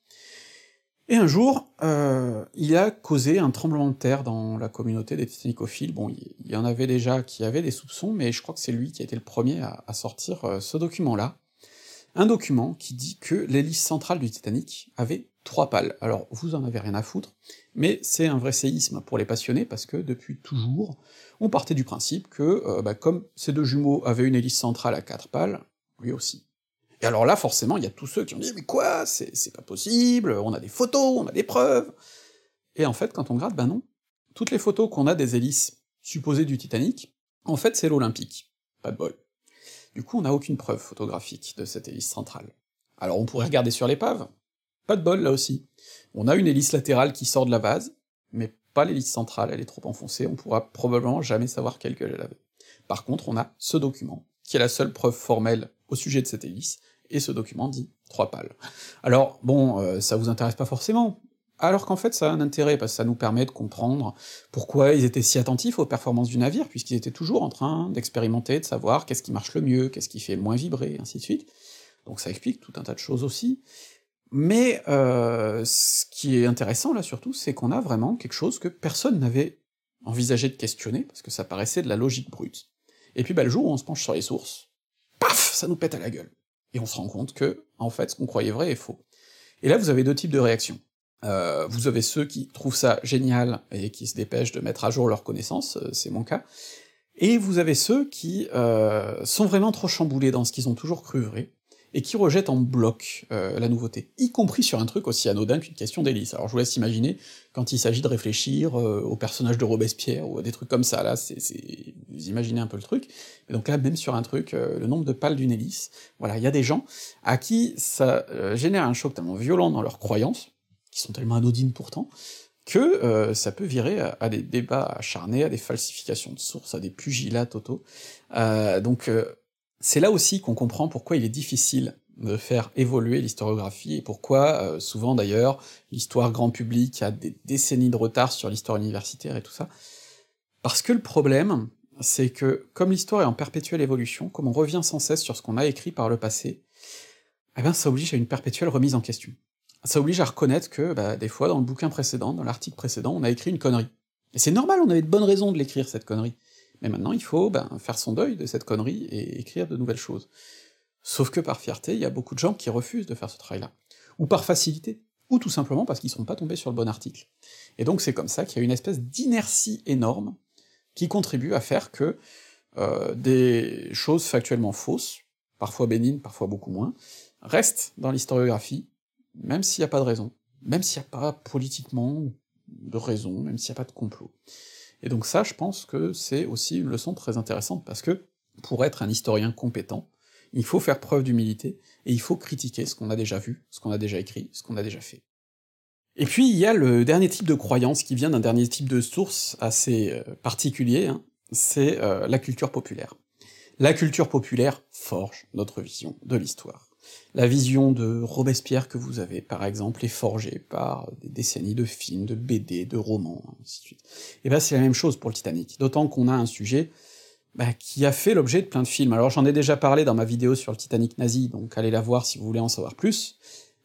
Et un jour, euh, il a causé un tremblement de terre dans la communauté des titanicophiles. Bon, il y en avait déjà qui avaient des soupçons, mais je crois que c'est lui qui a été le premier à, à sortir euh, ce document-là, un document qui dit que l'hélice centrale du Titanic avait trois pales. Alors, vous en avez rien à foutre, mais c'est un vrai séisme pour les passionnés, parce que depuis toujours, on partait du principe que, euh, bah, comme ces deux jumeaux avaient une hélice centrale à quatre pales, lui aussi. Et alors là, forcément, il y a tous ceux qui ont dit « mais quoi, c'est pas possible, on a des photos, on a des preuves !» Et en fait, quand on gratte, ben non. Toutes les photos qu'on a des hélices supposées du Titanic, en fait, c'est l'Olympique. Pas de bol. Du coup, on n'a aucune preuve photographique de cette hélice centrale. Alors on pourrait regarder sur l'épave, pas de bol là aussi. On a une hélice latérale qui sort de la vase, mais pas l'hélice centrale, elle est trop enfoncée, on pourra probablement jamais savoir quelle gueule elle avait. Par contre, on a ce document, qui est la seule preuve formelle au sujet de cette hélice, et ce document dit trois pales. Alors, bon, euh, ça vous intéresse pas forcément, alors qu'en fait ça a un intérêt, parce que ça nous permet de comprendre pourquoi ils étaient si attentifs aux performances du navire, puisqu'ils étaient toujours en train d'expérimenter, de savoir qu'est-ce qui marche le mieux, qu'est-ce qui fait moins vibrer, et ainsi de suite. Donc ça explique tout un tas de choses aussi. Mais euh, ce qui est intéressant là surtout, c'est qu'on a vraiment quelque chose que personne n'avait envisagé de questionner, parce que ça paraissait de la logique brute. Et puis bah, le jour où on se penche sur les sources, paf, ça nous pète à la gueule. Et on se rend compte que, en fait, ce qu'on croyait vrai est faux. Et là, vous avez deux types de réactions. Euh, vous avez ceux qui trouvent ça génial et qui se dépêchent de mettre à jour leurs connaissances, euh, c'est mon cas, et vous avez ceux qui euh, sont vraiment trop chamboulés dans ce qu'ils ont toujours cru vrai, et qui rejettent en bloc la nouveauté, y compris sur un truc aussi anodin qu'une question d'hélice. Alors je vous laisse imaginer, quand il s'agit de réfléchir euh, au personnage de Robespierre, ou à des trucs comme ça, là, c'est... vous imaginez un peu le truc, et donc là, même sur un truc, le nombre de pales d'une hélice, voilà, il y a des gens à qui ça génère un choc tellement violent dans leurs croyances, qui sont tellement anodines pourtant, que euh, ça peut virer à, des débats acharnés, à des falsifications de sources, à des pugilats totaux. Euh, donc euh, c'est là aussi qu'on comprend pourquoi il est difficile de faire évoluer l'historiographie, et pourquoi, souvent d'ailleurs, l'histoire grand public a des décennies de retard sur l'histoire universitaire et tout ça. Parce que le problème, c'est que, comme l'histoire est en perpétuelle évolution, comme on revient sans cesse sur ce qu'on a écrit par le passé, eh ben ça oblige à une perpétuelle remise en question ça oblige à reconnaître que, bah, des fois, dans le bouquin précédent, dans l'article précédent, on a écrit une connerie. Et c'est normal, on avait de bonnes raisons de l'écrire, cette connerie. Mais maintenant, il faut ben, faire son deuil de cette connerie et écrire de nouvelles choses. Sauf que par fierté, il y a beaucoup de gens qui refusent de faire ce travail-là. Ou par facilité, ou tout simplement parce qu'ils sont pas tombés sur le bon article. Et donc c'est comme ça qu'il y a une espèce d'inertie énorme qui contribue à faire que euh, des choses factuellement fausses, parfois bénignes, parfois beaucoup moins, restent dans l'historiographie, même s'il n'y a pas de raison, même s'il n'y a pas politiquement de raison, même s'il n'y a pas de complot. Et donc ça, je pense que c'est aussi une leçon très intéressante, parce que, pour être un historien compétent, il faut faire preuve d'humilité, et il faut critiquer ce qu'on a déjà vu, ce qu'on a déjà écrit, ce qu'on a déjà fait. Et puis il y a le dernier type de croyance qui vient d'un dernier type de source assez euh, particulier, hein, c'est euh, la culture populaire. La culture populaire forge notre vision de l'histoire. La vision de Robespierre que vous avez, par exemple, est forgée par des décennies de films, de BD, de romans, ainsi de suite. Et ben c'est la même chose pour le Titanic, d'autant qu'on a un sujet bah, qui a fait l'objet de plein de films. Alors j'en ai déjà parlé dans ma vidéo sur le Titanic nazi, donc allez la voir si vous voulez en savoir plus,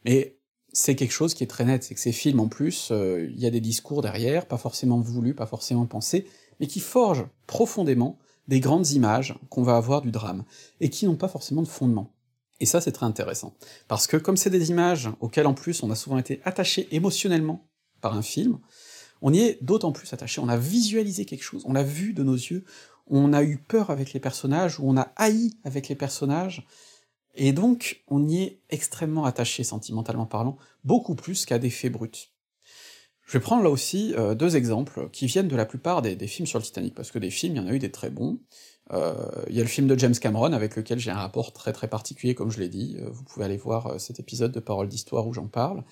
mais c'est quelque chose qui est très net, c'est que ces films en plus, euh, il y a des discours derrière, pas forcément voulus, pas forcément pensés, mais qui forgent profondément des grandes images qu'on va avoir du drame, et qui n'ont pas forcément de fondement. Et ça c'est très intéressant, parce que comme c'est des images auxquelles en plus on a souvent été attaché émotionnellement par un film, on y est d'autant plus attaché, on a visualisé quelque chose, on l'a vu de nos yeux, on a eu peur avec les personnages, ou on a haï avec les personnages, et donc, on y est extrêmement attaché sentimentalement parlant, beaucoup plus qu'à des faits bruts. Je vais prendre là aussi euh, deux exemples qui viennent de la plupart des, films sur le Titanic, parce que des films, il y en a eu des très bons. Euh, il y a le film de James Cameron, avec lequel j'ai un rapport très très particulier, comme je l'ai dit, euh, vous pouvez aller voir cet épisode de Parole d'Histoire où j'en parle.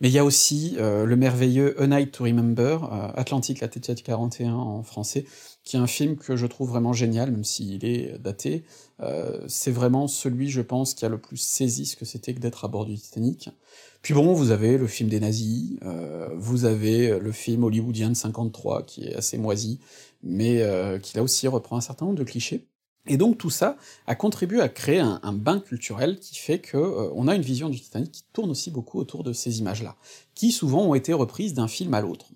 Mais il y a aussi le merveilleux A Night to Remember, Atlantique, la tête 41 en français, qui est un film que je trouve vraiment génial, même s'il est daté. Euh, c'est vraiment celui, je pense, qui a le plus saisi ce que c'était que d'être à bord du Titanic. Puis bon, vous avez le film des nazis, euh, vous avez le film hollywoodien de 53, qui est assez moisi, mais euh, qui là aussi reprend un certain nombre de clichés. Et donc tout ça a contribué à créer un, bain culturel qui fait que on a une vision du Titanic qui tourne aussi beaucoup autour de ces images-là, qui souvent ont été reprises d'un film à l'autre.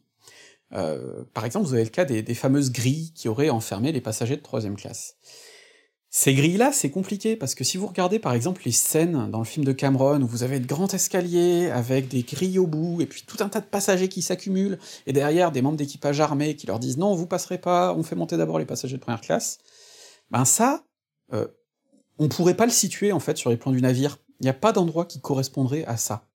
Euh, par exemple, vous avez le cas des, fameuses grilles qui auraient enfermé les passagers de troisième classe. Ces grilles-là, c'est compliqué, parce que si vous regardez par exemple les scènes dans le film de Cameron, où vous avez de grands escaliers avec des grilles au bout, et puis tout un tas de passagers qui s'accumulent, et derrière des membres d'équipage armés qui leur disent non, vous passerez pas, on fait monter d'abord les passagers de première classe, ben ça, euh, on pourrait pas le situer en fait sur les plans du navire, il n'y a pas d'endroit qui correspondrait à ça.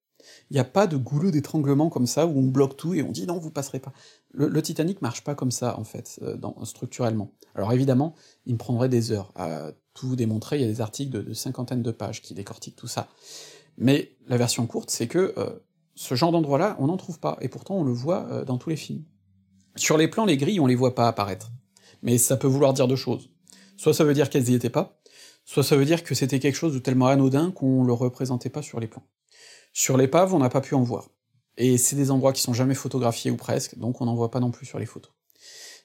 Il n'y a pas de goulot d'étranglement comme ça où on bloque tout et on dit non, vous passerez pas. Le, Titanic marche pas comme ça, en fait, euh, structurellement. Alors évidemment, il me prendrait des heures à tout démontrer, il y a des articles de, cinquantaine de pages qui décortiquent tout ça. Mais la version courte, c'est que euh, ce genre d'endroit-là, on n'en trouve pas, et pourtant on le voit euh, dans tous les films. Sur les plans, les grilles, on les voit pas apparaître. Mais ça peut vouloir dire deux choses. Soit ça veut dire qu'elles y étaient pas, soit ça veut dire que c'était quelque chose de tellement anodin qu'on le représentait pas sur les plans. Sur l'épave, on n'a pas pu en voir. Et c'est des endroits qui sont jamais photographiés ou presque, donc on n'en voit pas non plus sur les photos.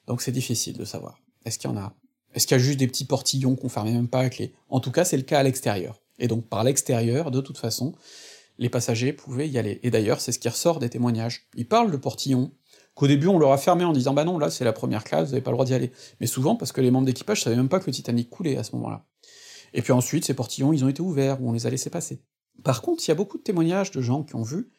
Donc c'est difficile de savoir. Est-ce qu'il y en a? Est-ce qu'il y a juste des petits portillons qu'on fermait même pas à clé En tout cas, c'est le cas à l'extérieur. Et donc par l'extérieur, de toute façon, les passagers pouvaient y aller. Et d'ailleurs, c'est ce qui ressort des témoignages. Ils parlent de portillons, qu'au début on leur a fermé en disant bah non, là c'est la première classe, vous n'avez pas le droit d'y aller. Mais souvent parce que les membres d'équipage savaient même pas que le Titanic coulait à ce moment-là. Et puis ensuite, ces portillons, ils ont été ouverts, ou on les a laissés passer. Par contre, il y a beaucoup de témoignages de gens qui ont vu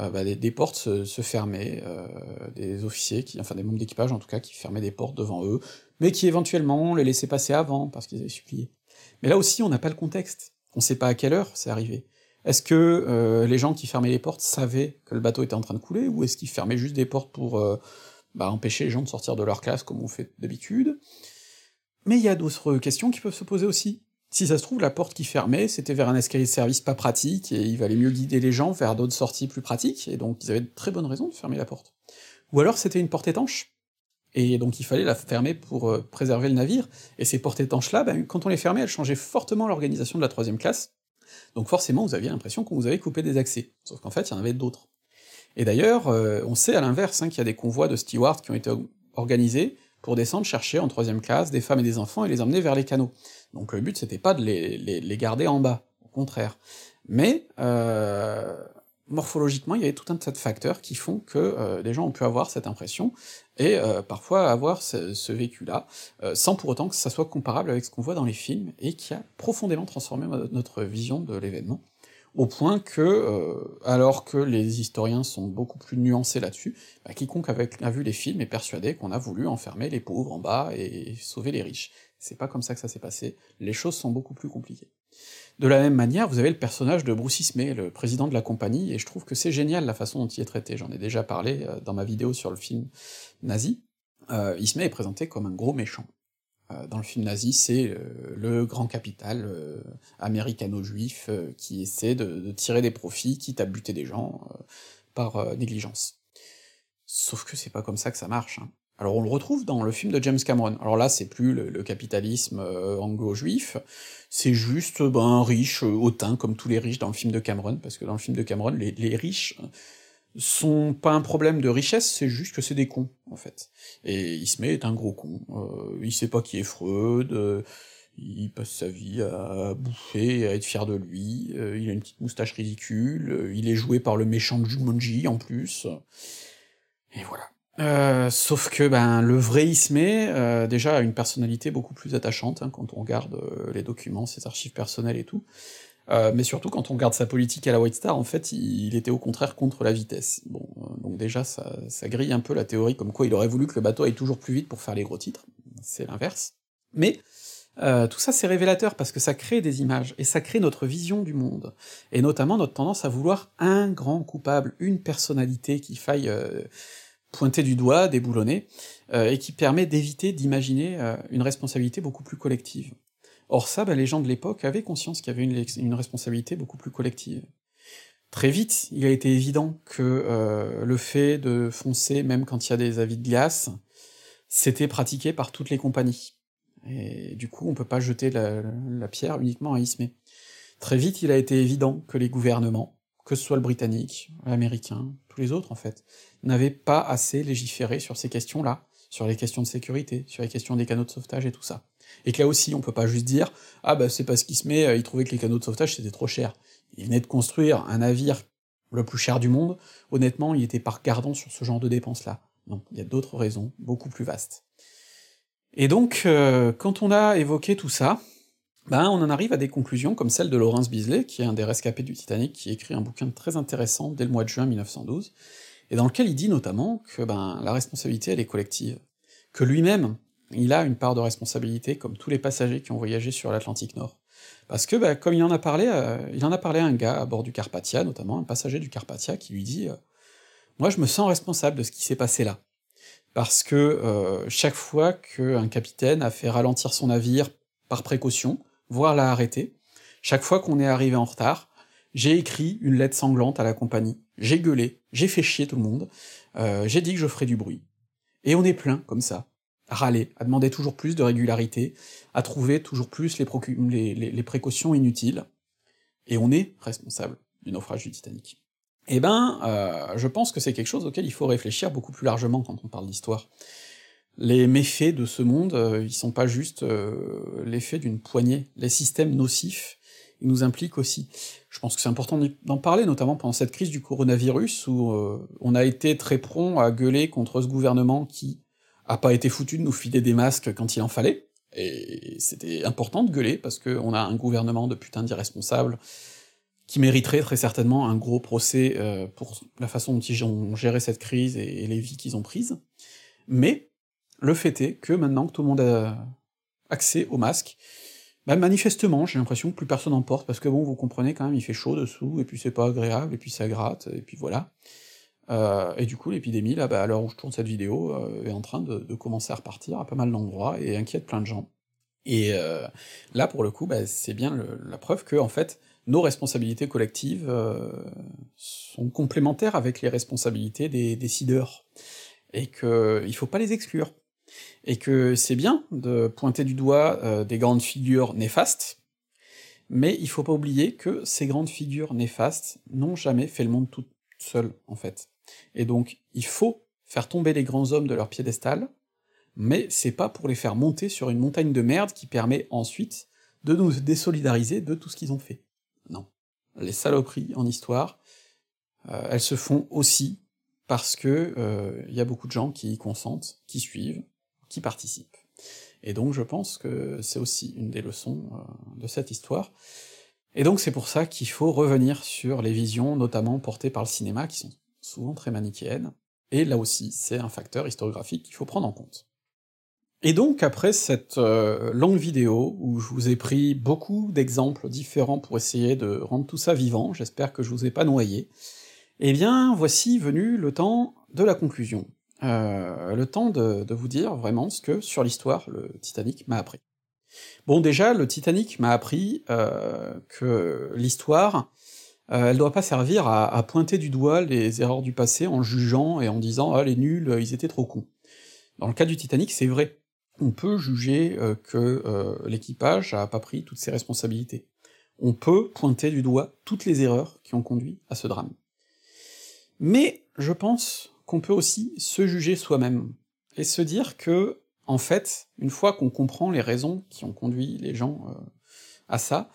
euh, bah, des, portes se, fermer, euh, des officiers, qui, enfin des membres d'équipage en tout cas, qui fermaient des portes devant eux, mais qui éventuellement les laissaient passer avant, parce qu'ils avaient supplié. Mais là aussi, on n'a pas le contexte. On sait pas à quelle heure c'est arrivé. Est-ce que euh, les gens qui fermaient les portes savaient que le bateau était en train de couler, ou est-ce qu'ils fermaient juste des portes pour bah, empêcher les gens de sortir de leur classe comme on fait d'habitude? Mais il y a d'autres questions qui peuvent se poser aussi. Si ça se trouve, la porte qui fermait, c'était vers un escalier de service pas pratique, et il valait mieux guider les gens vers d'autres sorties plus pratiques, et donc ils avaient de très bonnes raisons de fermer la porte. Ou alors c'était une porte étanche, et donc il fallait la fermer pour euh, préserver le navire, et ces portes étanches-là, ben, quand on les fermait, elles changeaient fortement l'organisation de la troisième classe, donc forcément vous aviez l'impression qu'on vous avait coupé des accès, sauf qu'en fait il y en avait d'autres. Et d'ailleurs, euh, on sait à l'inverse hein, qu'il y a des convois de stewards qui ont été organisés pour descendre chercher en troisième classe des femmes et des enfants et les emmener vers les canaux. Donc le but c'était pas de les, les, garder en bas, au contraire. Mais euh, morphologiquement, il y avait tout un tas de facteurs qui font que euh, des gens ont pu avoir cette impression, et euh, parfois avoir ce, vécu-là, sans pour autant que ça soit comparable avec ce qu'on voit dans les films, et qui a profondément transformé notre vision de l'événement au point que, euh, alors que les historiens sont beaucoup plus nuancés là-dessus, bah, quiconque a vu les films est persuadé qu'on a voulu enfermer les pauvres en bas et sauver les riches. C'est pas comme ça que ça s'est passé, les choses sont beaucoup plus compliquées. De la même manière, vous avez le personnage de Bruce Ismay, le président de la compagnie, et je trouve que c'est génial la façon dont il est traité, j'en ai déjà parlé euh, dans ma vidéo sur le film nazi. Euh, Ismay est présenté comme un gros méchant. Euh, dans le film nazi, c'est euh, le grand capital euh, américano-juif qui essaie de, tirer des profits, quitte à buter des gens, par négligence. Sauf que c'est pas comme ça que ça marche. Hein. Alors on le retrouve dans le film de James Cameron. Alors là, c'est plus le, capitalisme anglo-juif, c'est juste ben, un riche hautain, comme tous les riches dans le film de Cameron, parce que dans le film de Cameron, les riches sont pas un problème de richesse, c'est juste que c'est des cons, en fait. Et Ismay est un gros con. Euh, il sait pas qui est Freud, euh, il passe sa vie à bouffer, à être fier de lui, euh, il a une petite moustache ridicule, il est joué par le méchant de Jumanji, en plus. Et voilà. sauf que ben le vrai Ismay déjà a une personnalité beaucoup plus attachante hein, quand on regarde les documents, ses archives personnelles et tout. Euh, mais surtout, quand on regarde sa politique à la White Star, en fait, il, était au contraire contre la vitesse. Bon, euh, donc déjà, ça, ça, grille un peu la théorie comme quoi il aurait voulu que le bateau aille toujours plus vite pour faire les gros titres. C'est l'inverse. Mais euh, tout ça, c'est révélateur parce que ça crée des images, et ça crée notre vision du monde, et notamment notre tendance à vouloir un grand coupable, une personnalité qui faille pointer du doigt, déboulonner, et qui permet d'éviter d'imaginer une responsabilité beaucoup plus collective. Or ça, ben, les gens de l'époque avaient conscience qu'il y avait une, responsabilité beaucoup plus collective. Très vite, il a été évident que euh, le fait de foncer, même quand il y a des avis de glace, c'était pratiqué par toutes les compagnies. Et du coup, on peut pas jeter la, pierre uniquement à Ismay. Très vite, il a été évident que les gouvernements, que ce soit le britannique, l'américain, tous les autres en fait, n'avaient pas assez légiféré sur ces questions-là, sur les questions de sécurité, sur les questions des canaux de sauvetage et tout ça. Et que là aussi, on peut pas juste dire ah bah c'est parce qu'il se met, euh, il trouvait que les canaux de sauvetage c'était trop cher. Il venait de construire un navire le plus cher du monde. Honnêtement, il était pas regardant sur ce genre de dépenses-là. Non, il y a d'autres raisons beaucoup plus vastes. Et donc, euh, quand on a évoqué tout ça, ben on en arrive à des conclusions comme celle de Lawrence Bisley, qui est un des rescapés du Titanic, qui écrit un bouquin très intéressant dès le mois de juin 1912, et dans lequel il dit notamment que ben la responsabilité elle est collective, que lui-même il a une part de responsabilité, comme tous les passagers qui ont voyagé sur l'Atlantique Nord. Parce que, bah, comme il en a parlé, euh, il en a parlé à un gars à bord du Carpathia, notamment un passager du Carpathia, qui lui dit euh, Moi, je me sens responsable de ce qui s'est passé là. Parce que euh, chaque fois qu'un capitaine a fait ralentir son navire par précaution, voire l'a arrêté, chaque fois qu'on est arrivé en retard, j'ai écrit une lettre sanglante à la compagnie, j'ai gueulé, j'ai fait chier tout le monde, j'ai dit que je ferais du bruit. Et on est plein comme ça, râler, à demander toujours plus de régularité, à trouver toujours plus les, précautions inutiles, et on est responsable du naufrage du Titanic. Eh ben, euh, je pense que c'est quelque chose auquel il faut réfléchir beaucoup plus largement quand on parle d'histoire. Les méfaits de ce monde, euh, ils sont pas juste euh, l'effet d'une poignée. Les systèmes nocifs, ils nous impliquent aussi. Je pense que c'est important d'en parler, notamment pendant cette crise du coronavirus, où on a été très prompt à gueuler contre ce gouvernement qui a pas été foutu de nous filer des masques quand il en fallait, et c'était important de gueuler, parce qu'on a un gouvernement de putain d'irresponsables qui mériterait très certainement un gros procès euh, pour la façon dont ils ont géré cette crise et, les vies qu'ils ont prises. Mais le fait est que maintenant que tout le monde a accès aux masques, bah manifestement, j'ai l'impression que plus personne en porte, parce que bon, vous comprenez quand même, il fait chaud dessous, et puis c'est pas agréable, et puis ça gratte, et puis voilà. Euh, et du coup, l'épidémie, là, bah, à l'heure où je tourne cette vidéo, euh, est en train de, commencer à repartir à pas mal d'endroits et inquiète plein de gens. Et euh, là, pour le coup, bah, c'est bien la preuve que, en fait, nos responsabilités collectives sont complémentaires avec les responsabilités des décideurs, et qu'il faut pas les exclure. Et que c'est bien de pointer du doigt des grandes figures néfastes, mais il faut pas oublier que ces grandes figures néfastes n'ont jamais fait le monde tout seul, en fait. Et donc, il faut faire tomber les grands hommes de leur piédestal, mais c'est pas pour les faire monter sur une montagne de merde qui permet ensuite de nous désolidariser de tout ce qu'ils ont fait. Non. Les saloperies en histoire, euh, elles se font aussi parce que il euh, y a beaucoup de gens qui y consentent, qui suivent, qui participent. Et donc je pense que c'est aussi une des leçons euh, de cette histoire. Et donc c'est pour ça qu'il faut revenir sur les visions, notamment portées par le cinéma, qui sont souvent très manichéenne, et là aussi, c'est un facteur historiographique qu'il faut prendre en compte. Et donc, après cette euh, longue vidéo, où je vous ai pris beaucoup d'exemples différents pour essayer de rendre tout ça vivant, j'espère que je vous ai pas noyé, eh bien, voici venu le temps de la conclusion. Euh, le temps de, vous dire vraiment ce que, sur l'histoire, le Titanic m'a appris. Bon, déjà, le Titanic m'a appris euh, que l'histoire, euh, elle doit pas servir à, pointer du doigt les erreurs du passé en jugeant et en disant ah les nuls, ils étaient trop cons. Dans le cas du Titanic, c'est vrai. On peut juger euh, que euh, l'équipage a pas pris toutes ses responsabilités. On peut pointer du doigt toutes les erreurs qui ont conduit à ce drame. Mais je pense qu'on peut aussi se juger soi-même, et se dire que, en fait, une fois qu'on comprend les raisons qui ont conduit les gens euh, à ça,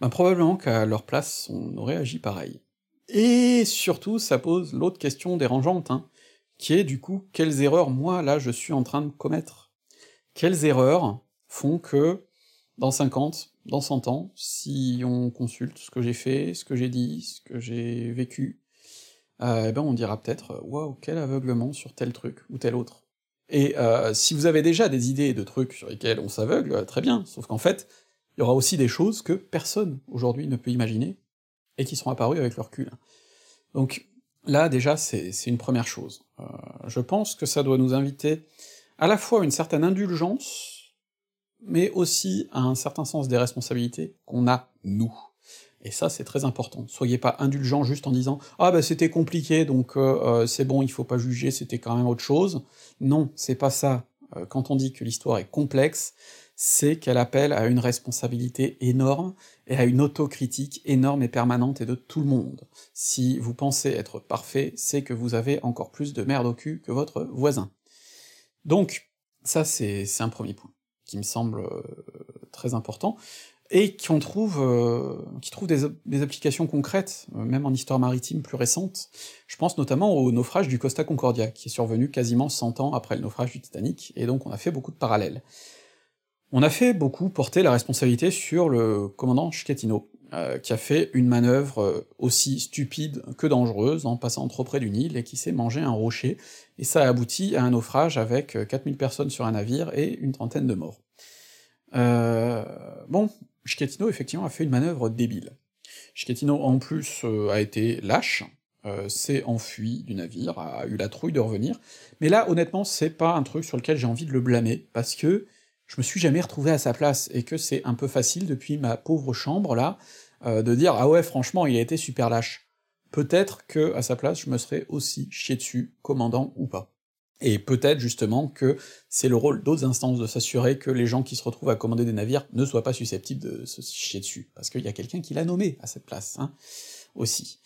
ben probablement qu'à leur place, on aurait agi pareil. Et surtout, ça pose l'autre question dérangeante, hein, qui est du coup, quelles erreurs moi, là, je suis en train de commettre? Quelles erreurs font que, dans 50, dans 100 ans, si on consulte ce que j'ai fait, ce que j'ai dit, ce que j'ai vécu, euh, eh ben on dira peut-être « Waouh, quel aveuglement sur tel truc, ou tel autre ». Et euh, si vous avez déjà des idées de trucs sur lesquels on s'aveugle, très bien, sauf qu'en fait, il y aura aussi des choses que personne aujourd'hui ne peut imaginer, et qui seront apparues avec le recul. Donc là, déjà, c'est une première chose. Euh, je pense que ça doit nous inviter à la fois à une certaine indulgence, mais aussi à un certain sens des responsabilités qu'on a, nous. Et ça, c'est très important. Soyez pas indulgents juste en disant « Ah bah c'était compliqué, donc euh, euh, c'est bon, il faut pas juger, c'était quand même autre chose ». Non, c'est pas ça. Quand on dit que l'histoire est complexe, c'est qu'elle appelle à une responsabilité énorme et à une autocritique énorme et permanente et de tout le monde. Si vous pensez être parfait, c'est que vous avez encore plus de merde au cul que votre voisin. Donc, ça c'est un premier point, qui me semble très important et qui trouve, euh, qui trouve des, des, applications concrètes, euh, même en histoire maritime plus récente. Je pense notamment au naufrage du Costa Concordia, qui est survenu quasiment 100 ans après le naufrage du Titanic, et donc on a fait beaucoup de parallèles. On a fait beaucoup porter la responsabilité sur le commandant Schettino, euh, qui a fait une manœuvre euh, aussi stupide que dangereuse en passant trop près d'une île et qui s'est mangé un rocher, et ça a abouti à un naufrage avec 4000 personnes sur un navire et une trentaine de morts. Euh, bon, Schettino, effectivement, a fait une manœuvre débile. Schettino, en plus, euh, a été lâche, euh, s'est enfui du navire, a eu la trouille de revenir, mais là, honnêtement, c'est pas un truc sur lequel j'ai envie de le blâmer, parce que je me suis jamais retrouvé à sa place, et que c'est un peu facile, depuis ma pauvre chambre, là, euh, de dire « Ah ouais, franchement, il a été super lâche ». Peut-être que, à sa place, je me serais aussi chié dessus, commandant ou pas. Et peut-être justement que c'est le rôle d'autres instances de s'assurer que les gens qui se retrouvent à commander des navires ne soient pas susceptibles de se chier dessus, parce qu'il y a quelqu'un qui l'a nommé à cette place, hein, aussi.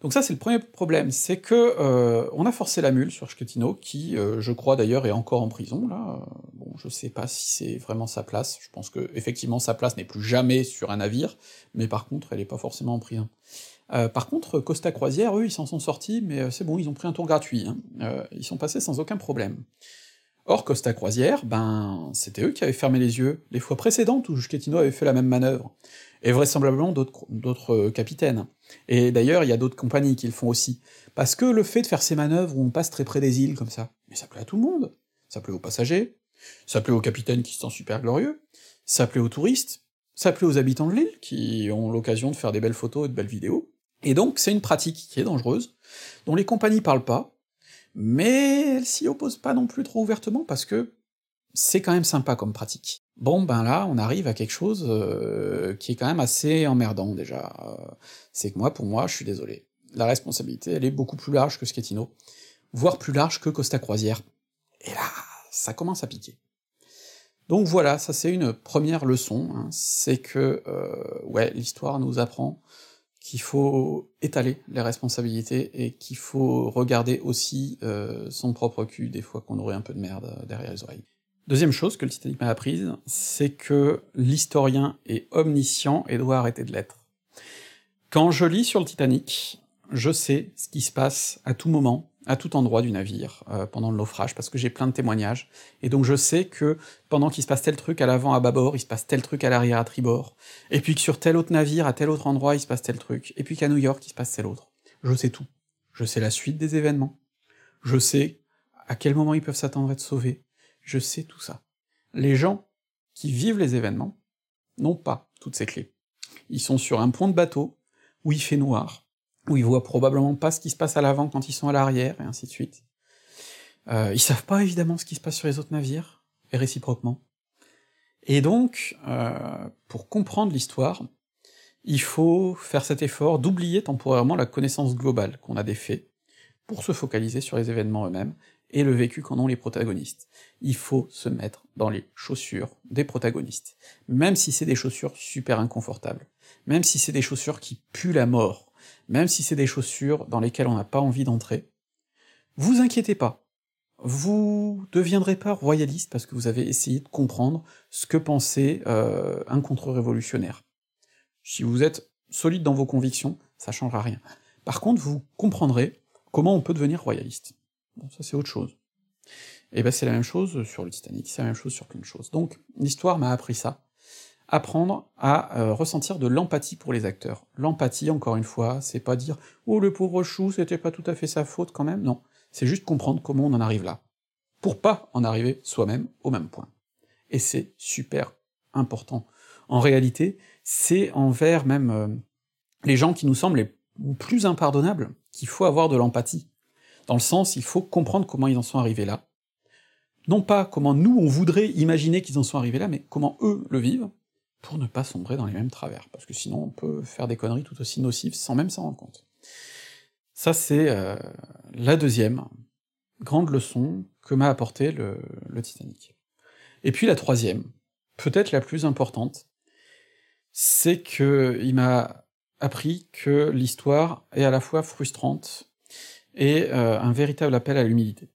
Donc ça c'est le premier problème, c'est que euh, on a forcé la mule sur Schettino, qui, euh, je crois d'ailleurs, est encore en prison, là, bon, je sais pas si c'est vraiment sa place, je pense que effectivement sa place n'est plus jamais sur un navire, mais par contre elle est pas forcément en prison. Euh, par contre, Costa Croisière, eux, ils s'en sont sortis, mais c'est bon, ils ont pris un tour gratuit, hein. ils sont passés sans aucun problème. Or, Costa Croisière, ben, c'était eux qui avaient fermé les yeux, les fois précédentes où Schettino avait fait la même manœuvre, et vraisemblablement d'autres capitaines. Et d'ailleurs, il y a d'autres compagnies qui le font aussi, parce que le fait de faire ces manœuvres où on passe très près des îles comme ça, mais ça plaît à tout le monde, ça plaît aux passagers, ça plaît aux capitaines qui se sentent super glorieux, ça plaît aux touristes, ça plaît aux habitants de l'île, qui ont l'occasion de faire des belles photos et de belles vidéos, et donc c'est une pratique qui est dangereuse, dont les compagnies parlent pas, mais elles s'y opposent pas non plus trop ouvertement parce que c'est quand même sympa comme pratique. Bon ben là, on arrive à quelque chose euh, qui est quand même assez emmerdant déjà. Euh, c'est que moi, pour moi, je suis désolé. La responsabilité, elle est beaucoup plus large que Schettino, voire plus large que Costa Croisière. Et là, ça commence à piquer. Donc voilà, ça c'est une première leçon, hein, c'est que, euh, ouais, l'histoire nous apprend qu'il faut étaler les responsabilités et qu'il faut regarder aussi son propre cul des fois qu'on aurait un peu de merde derrière les oreilles. Deuxième chose que le Titanic m'a apprise, c'est que l'historien est omniscient et doit arrêter de l'être. Quand je lis sur le Titanic, je sais ce qui se passe à tout moment, à tout endroit du navire euh, pendant le naufrage, parce que j'ai plein de témoignages, et donc je sais que pendant qu'il se passe tel truc à l'avant à bâbord, il se passe tel truc à l'arrière à tribord, et puis que sur tel autre navire, à tel autre endroit, il se passe tel truc, et puis qu'à New York, il se passe tel autre. Je sais tout. Je sais la suite des événements. Je sais à quel moment ils peuvent s'attendre à être sauvés. Je sais tout ça. Les gens qui vivent les événements n'ont pas toutes ces clés. Ils sont sur un pont de bateau, où il fait noir, où ils voient probablement pas ce qui se passe à l'avant quand ils sont à l'arrière, et ainsi de suite. Euh, ils savent pas évidemment ce qui se passe sur les autres navires, et réciproquement. Et donc, euh, pour comprendre l'histoire, il faut faire cet effort d'oublier temporairement la connaissance globale qu'on a des faits, pour se focaliser sur les événements eux-mêmes, et le vécu qu'en ont les protagonistes. Il faut se mettre dans les chaussures des protagonistes, même si c'est des chaussures super inconfortables, même si c'est des chaussures qui puent la mort, même si c'est des chaussures dans lesquelles on n'a pas envie d'entrer. Vous inquiétez pas, vous deviendrez pas royaliste parce que vous avez essayé de comprendre ce que pensait euh, un contre-révolutionnaire. Si vous êtes solide dans vos convictions, ça changera rien. Par contre, vous comprendrez comment on peut devenir royaliste. Ça c'est autre chose. Et ben c'est la même chose sur le Titanic, c'est la même chose sur plein de choses. Donc l'histoire m'a appris ça. Apprendre à euh, ressentir de l'empathie pour les acteurs. L'empathie, encore une fois, c'est pas dire Oh le pauvre chou, c'était pas tout à fait sa faute quand même, non. C'est juste comprendre comment on en arrive là. Pour pas en arriver soi-même au même point. Et c'est super important. En réalité, c'est envers même euh, les gens qui nous semblent les plus impardonnables qu'il faut avoir de l'empathie. Dans le sens, il faut comprendre comment ils en sont arrivés là. Non pas comment nous on voudrait imaginer qu'ils en sont arrivés là, mais comment eux le vivent, pour ne pas sombrer dans les mêmes travers, parce que sinon on peut faire des conneries tout aussi nocives sans même s'en rendre compte. Ça c'est euh, la deuxième grande leçon que m'a apporté le, le Titanic. Et puis la troisième, peut-être la plus importante, c'est que il m'a appris que l'histoire est à la fois frustrante et euh, un véritable appel à l'humilité.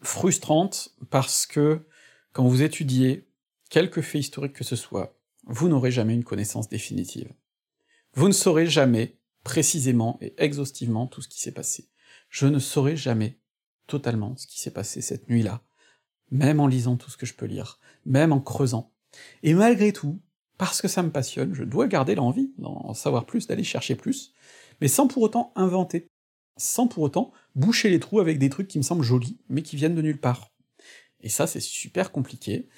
Frustrante parce que quand vous étudiez quelque fait historique que ce soit, vous n'aurez jamais une connaissance définitive. Vous ne saurez jamais précisément et exhaustivement tout ce qui s'est passé. Je ne saurai jamais totalement ce qui s'est passé cette nuit-là, même en lisant tout ce que je peux lire, même en creusant. Et malgré tout, parce que ça me passionne, je dois garder l'envie d'en savoir plus, d'aller chercher plus, mais sans pour autant inventer sans pour autant boucher les trous avec des trucs qui me semblent jolis, mais qui viennent de nulle part. Et ça, c'est super compliqué.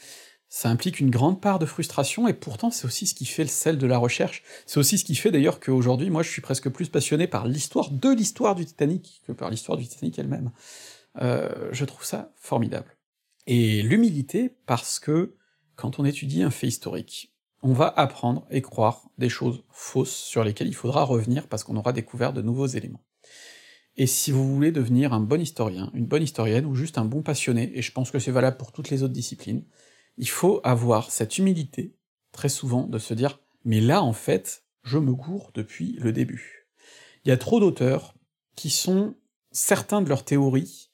Ça implique une grande part de frustration, et pourtant c'est aussi ce qui fait le sel de la recherche. C'est aussi ce qui fait d'ailleurs qu'aujourd'hui, moi, je suis presque plus passionné par l'histoire de l'histoire du Titanic que par l'histoire du Titanic elle-même. Euh, je trouve ça formidable. Et l'humilité, parce que quand on étudie un fait historique, on va apprendre et croire des choses fausses sur lesquelles il faudra revenir parce qu'on aura découvert de nouveaux éléments. Et si vous voulez devenir un bon historien, une bonne historienne, ou juste un bon passionné, et je pense que c'est valable pour toutes les autres disciplines, il faut avoir cette humilité, très souvent, de se dire mais là, en fait, je me cours depuis le début. Il y a trop d'auteurs qui sont certains de leurs théories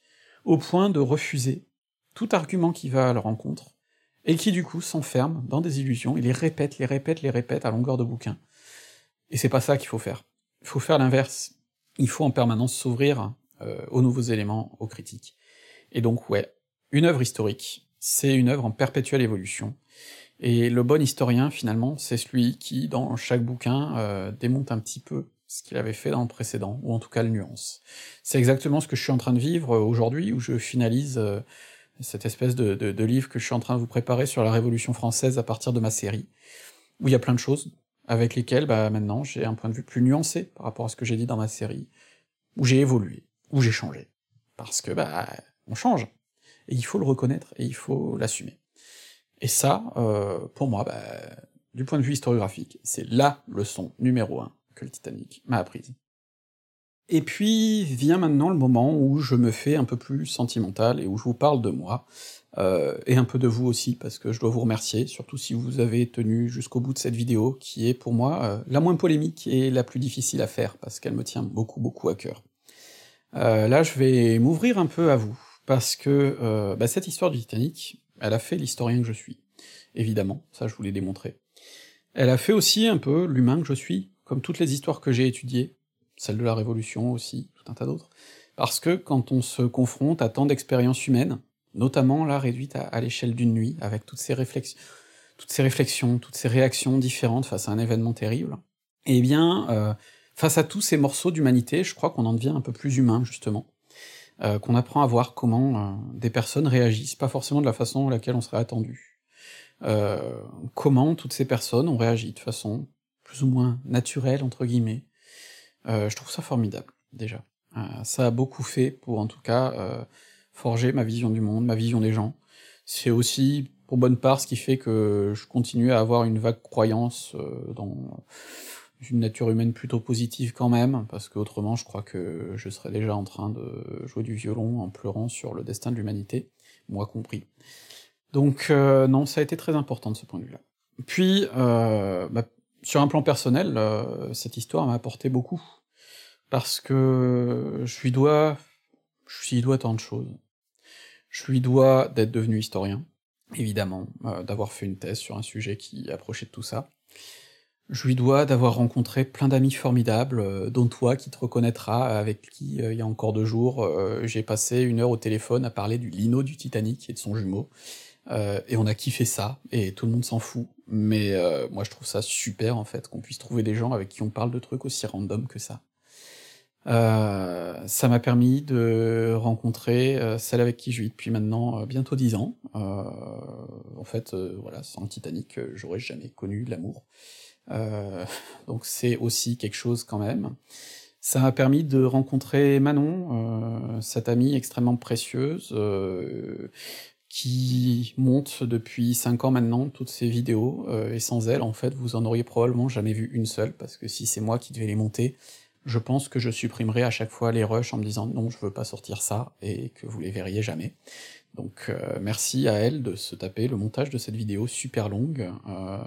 au point de refuser tout argument qui va à leur rencontre, et qui du coup s'enferment dans des illusions, et les répètent, les répètent, les répètent à longueur de bouquin. Et c'est pas ça qu'il faut faire. Il faut faire l'inverse il faut en permanence s'ouvrir euh, aux nouveaux éléments, aux critiques. Et donc ouais, une œuvre historique, c'est une œuvre en perpétuelle évolution, et le bon historien, finalement, c'est celui qui, dans chaque bouquin, euh, démonte un petit peu ce qu'il avait fait dans le précédent, ou en tout cas le nuance. C'est exactement ce que je suis en train de vivre euh, aujourd'hui, où je finalise cette espèce de, de, livre que je suis en train de vous préparer sur la Révolution française à partir de ma série, où il y a plein de choses, avec lesquels bah, maintenant j'ai un point de vue plus nuancé par rapport à ce que j'ai dit dans ma série, où j'ai évolué, où j'ai changé. Parce que bah on change. Et il faut le reconnaître et il faut l'assumer. Et ça, euh, pour moi, bah, du point de vue historiographique, c'est la leçon numéro un que le Titanic m'a apprise. Et puis vient maintenant le moment où je me fais un peu plus sentimental et où je vous parle de moi, euh, et un peu de vous aussi, parce que je dois vous remercier, surtout si vous avez tenu jusqu'au bout de cette vidéo, qui est pour moi euh, la moins polémique et la plus difficile à faire, parce qu'elle me tient beaucoup beaucoup à cœur. Euh, là, je vais m'ouvrir un peu à vous, parce que bah, cette histoire du Titanic, elle a fait l'historien que je suis, évidemment, ça je vous l'ai démontré. Elle a fait aussi un peu l'humain que je suis, comme toutes les histoires que j'ai étudiées, celle de la Révolution aussi, tout un tas d'autres, parce que quand on se confronte à tant d'expériences humaines, notamment là réduites à, l'échelle d'une nuit, avec toutes ces réflexions, toutes ces réflexions, toutes ces réactions différentes face à un événement terrible, eh bien, euh, face à tous ces morceaux d'humanité, je crois qu'on en devient un peu plus humain, justement, euh, qu'on apprend à voir comment euh, des personnes réagissent, pas forcément de la façon à laquelle on serait attendu. comment toutes ces personnes ont réagi de façon plus ou moins naturelle, entre guillemets, je trouve ça formidable, déjà. Euh, ça a beaucoup fait pour, en tout cas, euh, forger ma vision du monde, ma vision des gens. C'est aussi, pour bonne part, ce qui fait que je continue à avoir une vague croyance dans, une nature humaine plutôt positive quand même, parce que autrement je crois que je serais déjà en train de jouer du violon en pleurant sur le destin de l'humanité, moi compris. Donc euh, non, ça a été très important de ce point de vue-là. Puis, euh, bah, sur un plan personnel, euh, cette histoire m'a apporté beaucoup, parce que je lui dois... je lui dois tant de choses. Je lui dois d'être devenu historien, évidemment, euh, d'avoir fait une thèse sur un sujet qui approchait de tout ça. Je lui dois d'avoir rencontré plein d'amis formidables, euh, dont toi qui te reconnaîtras, avec qui, il y a encore deux jours, j'ai passé une heure au téléphone à parler du lino du Titanic et de son jumeau, euh, et on a kiffé ça, et tout le monde s'en fout, mais euh, moi je trouve ça super en fait, qu'on puisse trouver des gens avec qui on parle de trucs aussi random que ça. Euh, ça m'a permis de rencontrer euh, celle avec qui je vis depuis maintenant euh, bientôt dix ans. Euh, en fait, euh, voilà, sans le Titanic, euh, j'aurais jamais connu l'amour. Euh, [LAUGHS] donc c'est aussi quelque chose quand même. Ça m'a permis de rencontrer Manon, cette amie extrêmement précieuse, qui monte depuis cinq ans maintenant toutes ses vidéos, et sans elle, en fait, vous en auriez probablement jamais vu une seule, parce que si c'est moi qui devais les monter, je pense que je supprimerai à chaque fois les rushs en me disant non, je veux pas sortir ça, et que vous les verriez jamais. Donc euh, merci à elle de se taper le montage de cette vidéo super longue. Euh,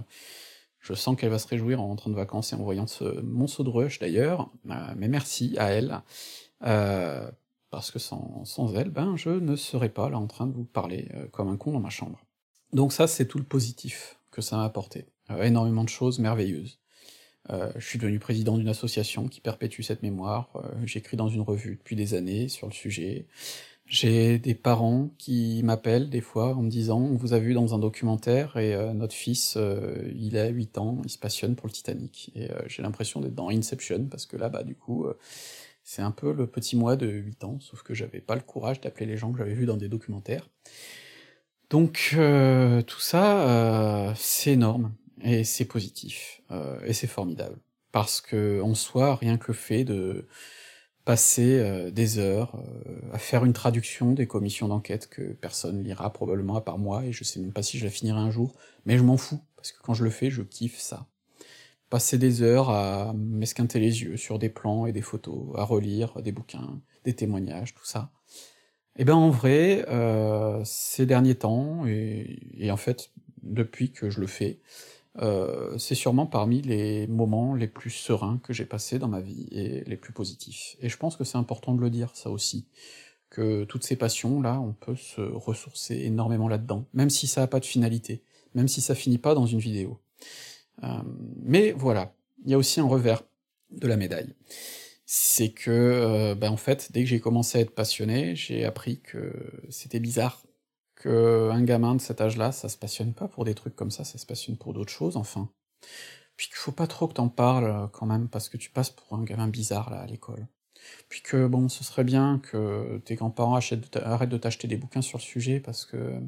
je sens qu'elle va se réjouir en rentrant de vacances et en voyant ce monceau de rush d'ailleurs, euh, mais merci à elle, euh, parce que sans, sans elle, ben je ne serais pas là en train de vous parler euh, comme un con dans ma chambre. Donc ça, c'est tout le positif que ça m'a apporté. Euh, énormément de choses merveilleuses. Euh, je suis devenu président d'une association qui perpétue cette mémoire, j'écris dans une revue depuis des années sur le sujet, j'ai des parents qui m'appellent des fois en me disant on vous a vu dans un documentaire et notre fils il a 8 ans, il se passionne pour le Titanic et j'ai l'impression d'être dans Inception parce que là bah du coup c'est un peu le petit moi de 8 ans sauf que j'avais pas le courage d'appeler les gens que j'avais vus dans des documentaires. Donc euh, tout ça c'est énorme et c'est positif et c'est formidable parce que en soi rien que fait de passer euh, des heures euh, à faire une traduction des commissions d'enquête que personne lira probablement à part moi, et je sais même pas si je la finirai un jour, mais je m'en fous, parce que quand je le fais, je kiffe ça. Passer des heures à m'esquinter les yeux sur des plans et des photos, à relire des bouquins, des témoignages, tout ça. Et ben en vrai, euh, ces derniers temps, et, en fait depuis que je le fais, euh, c'est sûrement parmi les moments les plus sereins que j'ai passés dans ma vie, et les plus positifs. Et je pense que c'est important de le dire, ça aussi, que toutes ces passions-là, on peut se ressourcer énormément là-dedans, même si ça a pas de finalité, même si ça finit pas dans une vidéo. Euh, mais voilà, il y a aussi un revers de la médaille. C'est que, euh, ben en fait, dès que j'ai commencé à être passionné, j'ai appris que c'était bizarre que un gamin de cet âge-là, ça se passionne pas pour des trucs comme ça, ça se passionne pour d'autres choses, enfin. Puis qu'il faut pas trop que t'en parles, euh, quand même, parce que tu passes pour un gamin bizarre, là, à l'école. Puis que, bon, ce serait bien que tes grands-parents arrêtent de t'acheter des bouquins sur le sujet, parce que,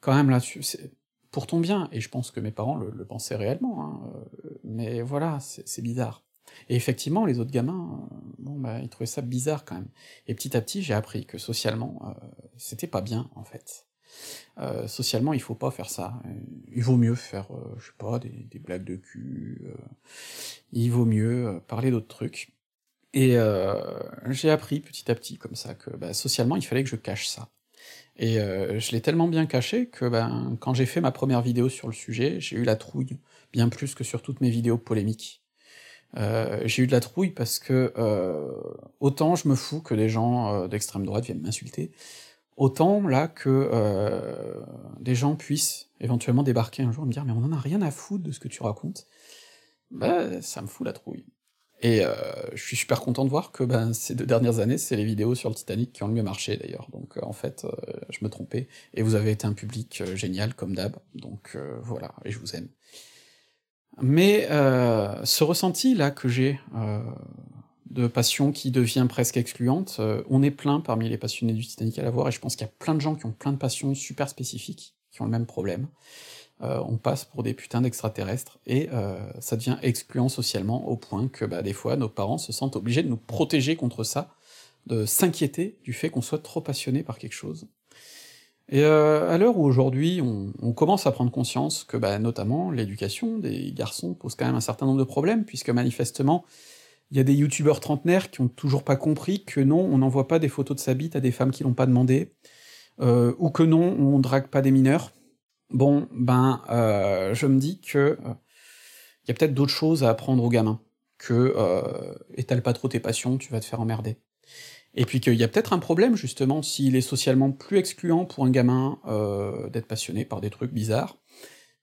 quand même, là, tu, c'est pour ton bien, et je pense que mes parents le, pensaient réellement, hein, euh, mais voilà, c'est bizarre. Et effectivement, les autres gamins, euh, bon bah, ils trouvaient ça bizarre quand même. Et petit à petit, j'ai appris que socialement, euh, c'était pas bien, en fait. Socialement, il faut pas faire ça. Il vaut mieux faire, je sais pas, des, blagues de cul, il vaut mieux parler d'autres trucs. Et j'ai appris petit à petit, comme ça, que bah, socialement, il fallait que je cache ça. Et euh, je l'ai tellement bien caché que ben, quand j'ai fait ma première vidéo sur le sujet, j'ai eu la trouille, bien plus que sur toutes mes vidéos polémiques. Euh, j'ai eu de la trouille parce que euh, autant je me fous que des gens d'extrême droite viennent m'insulter, autant là que des gens puissent éventuellement débarquer un jour et me dire mais on en a rien à foutre de ce que tu racontes, bah ça me fout la trouille. Et euh, je suis super content de voir que ben, ces deux dernières années, c'est les vidéos sur le Titanic qui ont le mieux marché d'ailleurs. Donc euh, en fait, euh, je me trompais. Et vous avez été un public euh, génial comme d'hab. Donc euh, voilà, et je vous aime. Mais euh, ce ressenti là que j'ai de passion qui devient presque excluante, on est plein parmi les passionnés du Titanic à l'avoir, et je pense qu'il y a plein de gens qui ont plein de passions super spécifiques, qui ont le même problème. Euh, on passe pour des putains d'extraterrestres, et euh, ça devient excluant socialement au point que bah, des fois nos parents se sentent obligés de nous protéger contre ça, de s'inquiéter du fait qu'on soit trop passionné par quelque chose. Et euh, à l'heure où aujourd'hui on, commence à prendre conscience que, bah, notamment, l'éducation des garçons pose quand même un certain nombre de problèmes, puisque manifestement, il y a des youtubeurs trentenaires qui ont toujours pas compris que non, on n'envoie pas des photos de sa bite à des femmes qui l'ont pas demandé, ou que non, on drague pas des mineurs. Bon, ben, euh, je me dis que euh, y a peut-être d'autres choses à apprendre aux gamins, que euh, étale pas trop tes passions, tu vas te faire emmerder. Et puis qu'il y a peut-être un problème, justement, s'il est socialement plus excluant pour un gamin euh, d'être passionné par des trucs bizarres,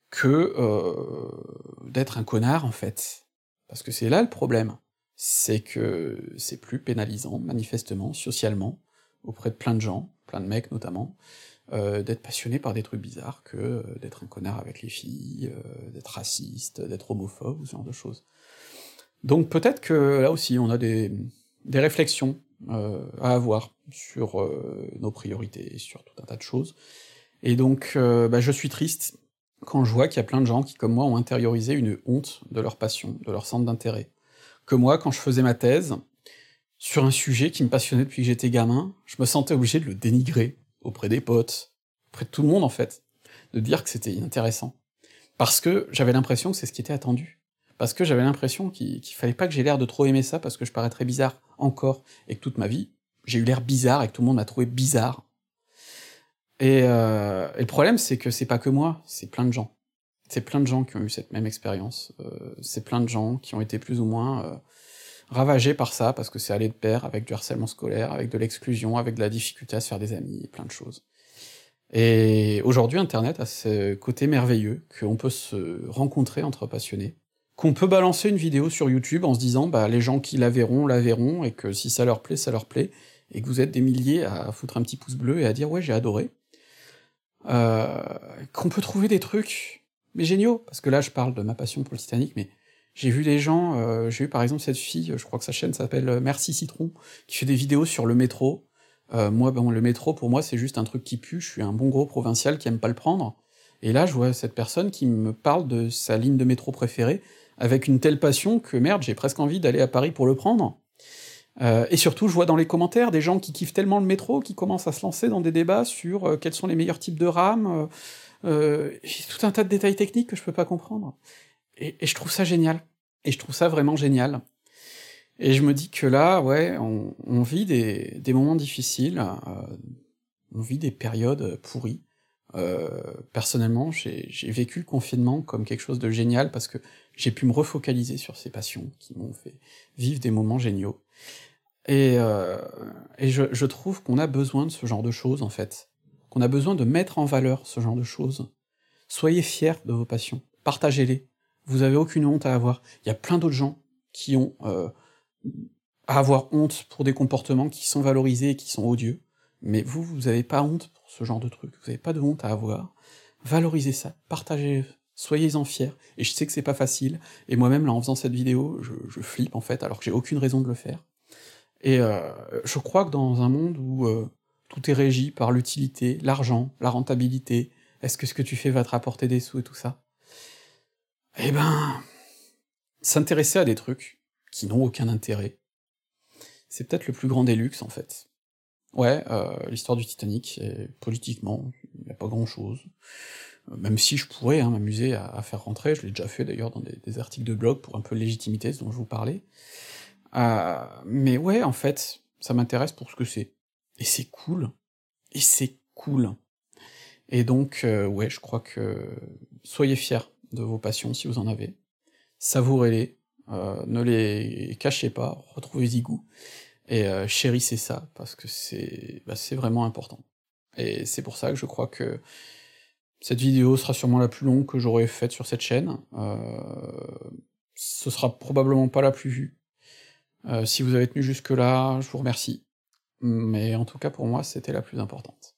que euh, d'être un connard, en fait. Parce que c'est là le problème c'est que c'est plus pénalisant, manifestement, socialement, auprès de plein de gens, plein de mecs notamment, euh, d'être passionné par des trucs bizarres que euh, d'être un connard avec les filles, euh, d'être raciste, d'être homophobe, ce genre de choses. Donc peut-être que là aussi on a des, des réflexions à avoir sur nos priorités, sur tout un tas de choses. Et donc bah, je suis triste quand je vois qu'il y a plein de gens qui, comme moi, ont intériorisé une honte de leur passion, de leur centre d'intérêt que moi, quand je faisais ma thèse, sur un sujet qui me passionnait depuis que j'étais gamin, je me sentais obligé de le dénigrer auprès des potes, auprès de tout le monde en fait, de dire que c'était inintéressant. Parce que j'avais l'impression que c'est ce qui était attendu. Parce que j'avais l'impression qu'il qu fallait pas que j'ai l'air de trop aimer ça parce que je paraîtrais bizarre encore, et que toute ma vie, j'ai eu l'air bizarre et que tout le monde m'a trouvé bizarre. Et, euh, et le problème, c'est que c'est pas que moi, c'est plein de gens. C'est plein de gens qui ont eu cette même expérience. Euh, c'est plein de gens qui ont été plus ou moins euh, ravagés par ça, parce que c'est allé de pair avec du harcèlement scolaire, avec de l'exclusion, avec de la difficulté à se faire des amis, plein de choses. Et aujourd'hui, Internet a ce côté merveilleux, qu'on peut se rencontrer entre passionnés, qu'on peut balancer une vidéo sur YouTube en se disant, bah, les gens qui la verront, la verront, et que si ça leur plaît, ça leur plaît, et que vous êtes des milliers à foutre un petit pouce bleu et à dire, ouais, j'ai adoré. Euh, qu'on peut trouver des trucs mais géniaux, parce que là je parle de ma passion pour le Titanic, mais j'ai vu des gens, euh, j'ai vu par exemple cette fille, je crois que sa chaîne s'appelle euh, Merci Citron, qui fait des vidéos sur le métro. Euh, moi, bon, le métro, pour moi, c'est juste un truc qui pue, je suis un bon gros provincial qui aime pas le prendre. Et là, je vois cette personne qui me parle de sa ligne de métro préférée, avec une telle passion que merde, j'ai presque envie d'aller à Paris pour le prendre. Euh, et surtout, je vois dans les commentaires des gens qui kiffent tellement le métro, qui commencent à se lancer dans des débats sur euh, quels sont les meilleurs types de rames, euh, tout un tas de détails techniques que je peux pas comprendre. Et, je trouve ça génial. Et je trouve ça vraiment génial. Et je me dis que là, ouais, on, vit des, moments difficiles, euh, on vit des périodes pourries. Euh, personnellement, j'ai vécu le confinement comme quelque chose de génial parce que j'ai pu me refocaliser sur ces passions qui m'ont fait vivre des moments géniaux. Et, euh, je trouve qu'on a besoin de ce genre de choses, en fait qu'on a besoin de mettre en valeur ce genre de choses. Soyez fiers de vos passions, partagez-les. Vous avez aucune honte à avoir. Il y a plein d'autres gens qui ont euh, à avoir honte pour des comportements qui sont valorisés et qui sont odieux. Mais vous, vous n'avez pas honte pour ce genre de truc. Vous n'avez pas de honte à avoir. Valorisez ça, partagez, soyez-en fiers. Et je sais que c'est pas facile. Et moi-même, là, en faisant cette vidéo, je, je flippe en fait, alors que j'ai aucune raison de le faire. Et euh, je crois que dans un monde où euh, tout est régi par l'utilité, l'argent, la rentabilité, est-ce que ce que tu fais va te rapporter des sous et tout ça? Eh ben, s'intéresser à des trucs qui n'ont aucun intérêt, c'est peut-être le plus grand des en fait. Ouais, euh, l'histoire du Titanic, politiquement, il n'y a pas grand-chose. Euh, même si je pourrais hein, m'amuser à, faire rentrer, je l'ai déjà fait d'ailleurs dans des, des, articles de blog pour un peu légitimité, ce dont je vous parlais. Euh, mais ouais, en fait, ça m'intéresse pour ce que c'est. Et c'est cool. Et c'est cool. Et donc, euh, ouais, je crois que soyez fiers de vos passions si vous en avez. Savourez-les, euh, ne les cachez pas, retrouvez-y goût. Et euh, chérissez ça, parce que c'est bah, vraiment important. Et c'est pour ça que je crois que cette vidéo sera sûrement la plus longue que j'aurai faite sur cette chaîne. Euh, ce sera probablement pas la plus vue. Euh, si vous avez tenu jusque-là, je vous remercie mais en tout cas pour moi c'était la plus importante.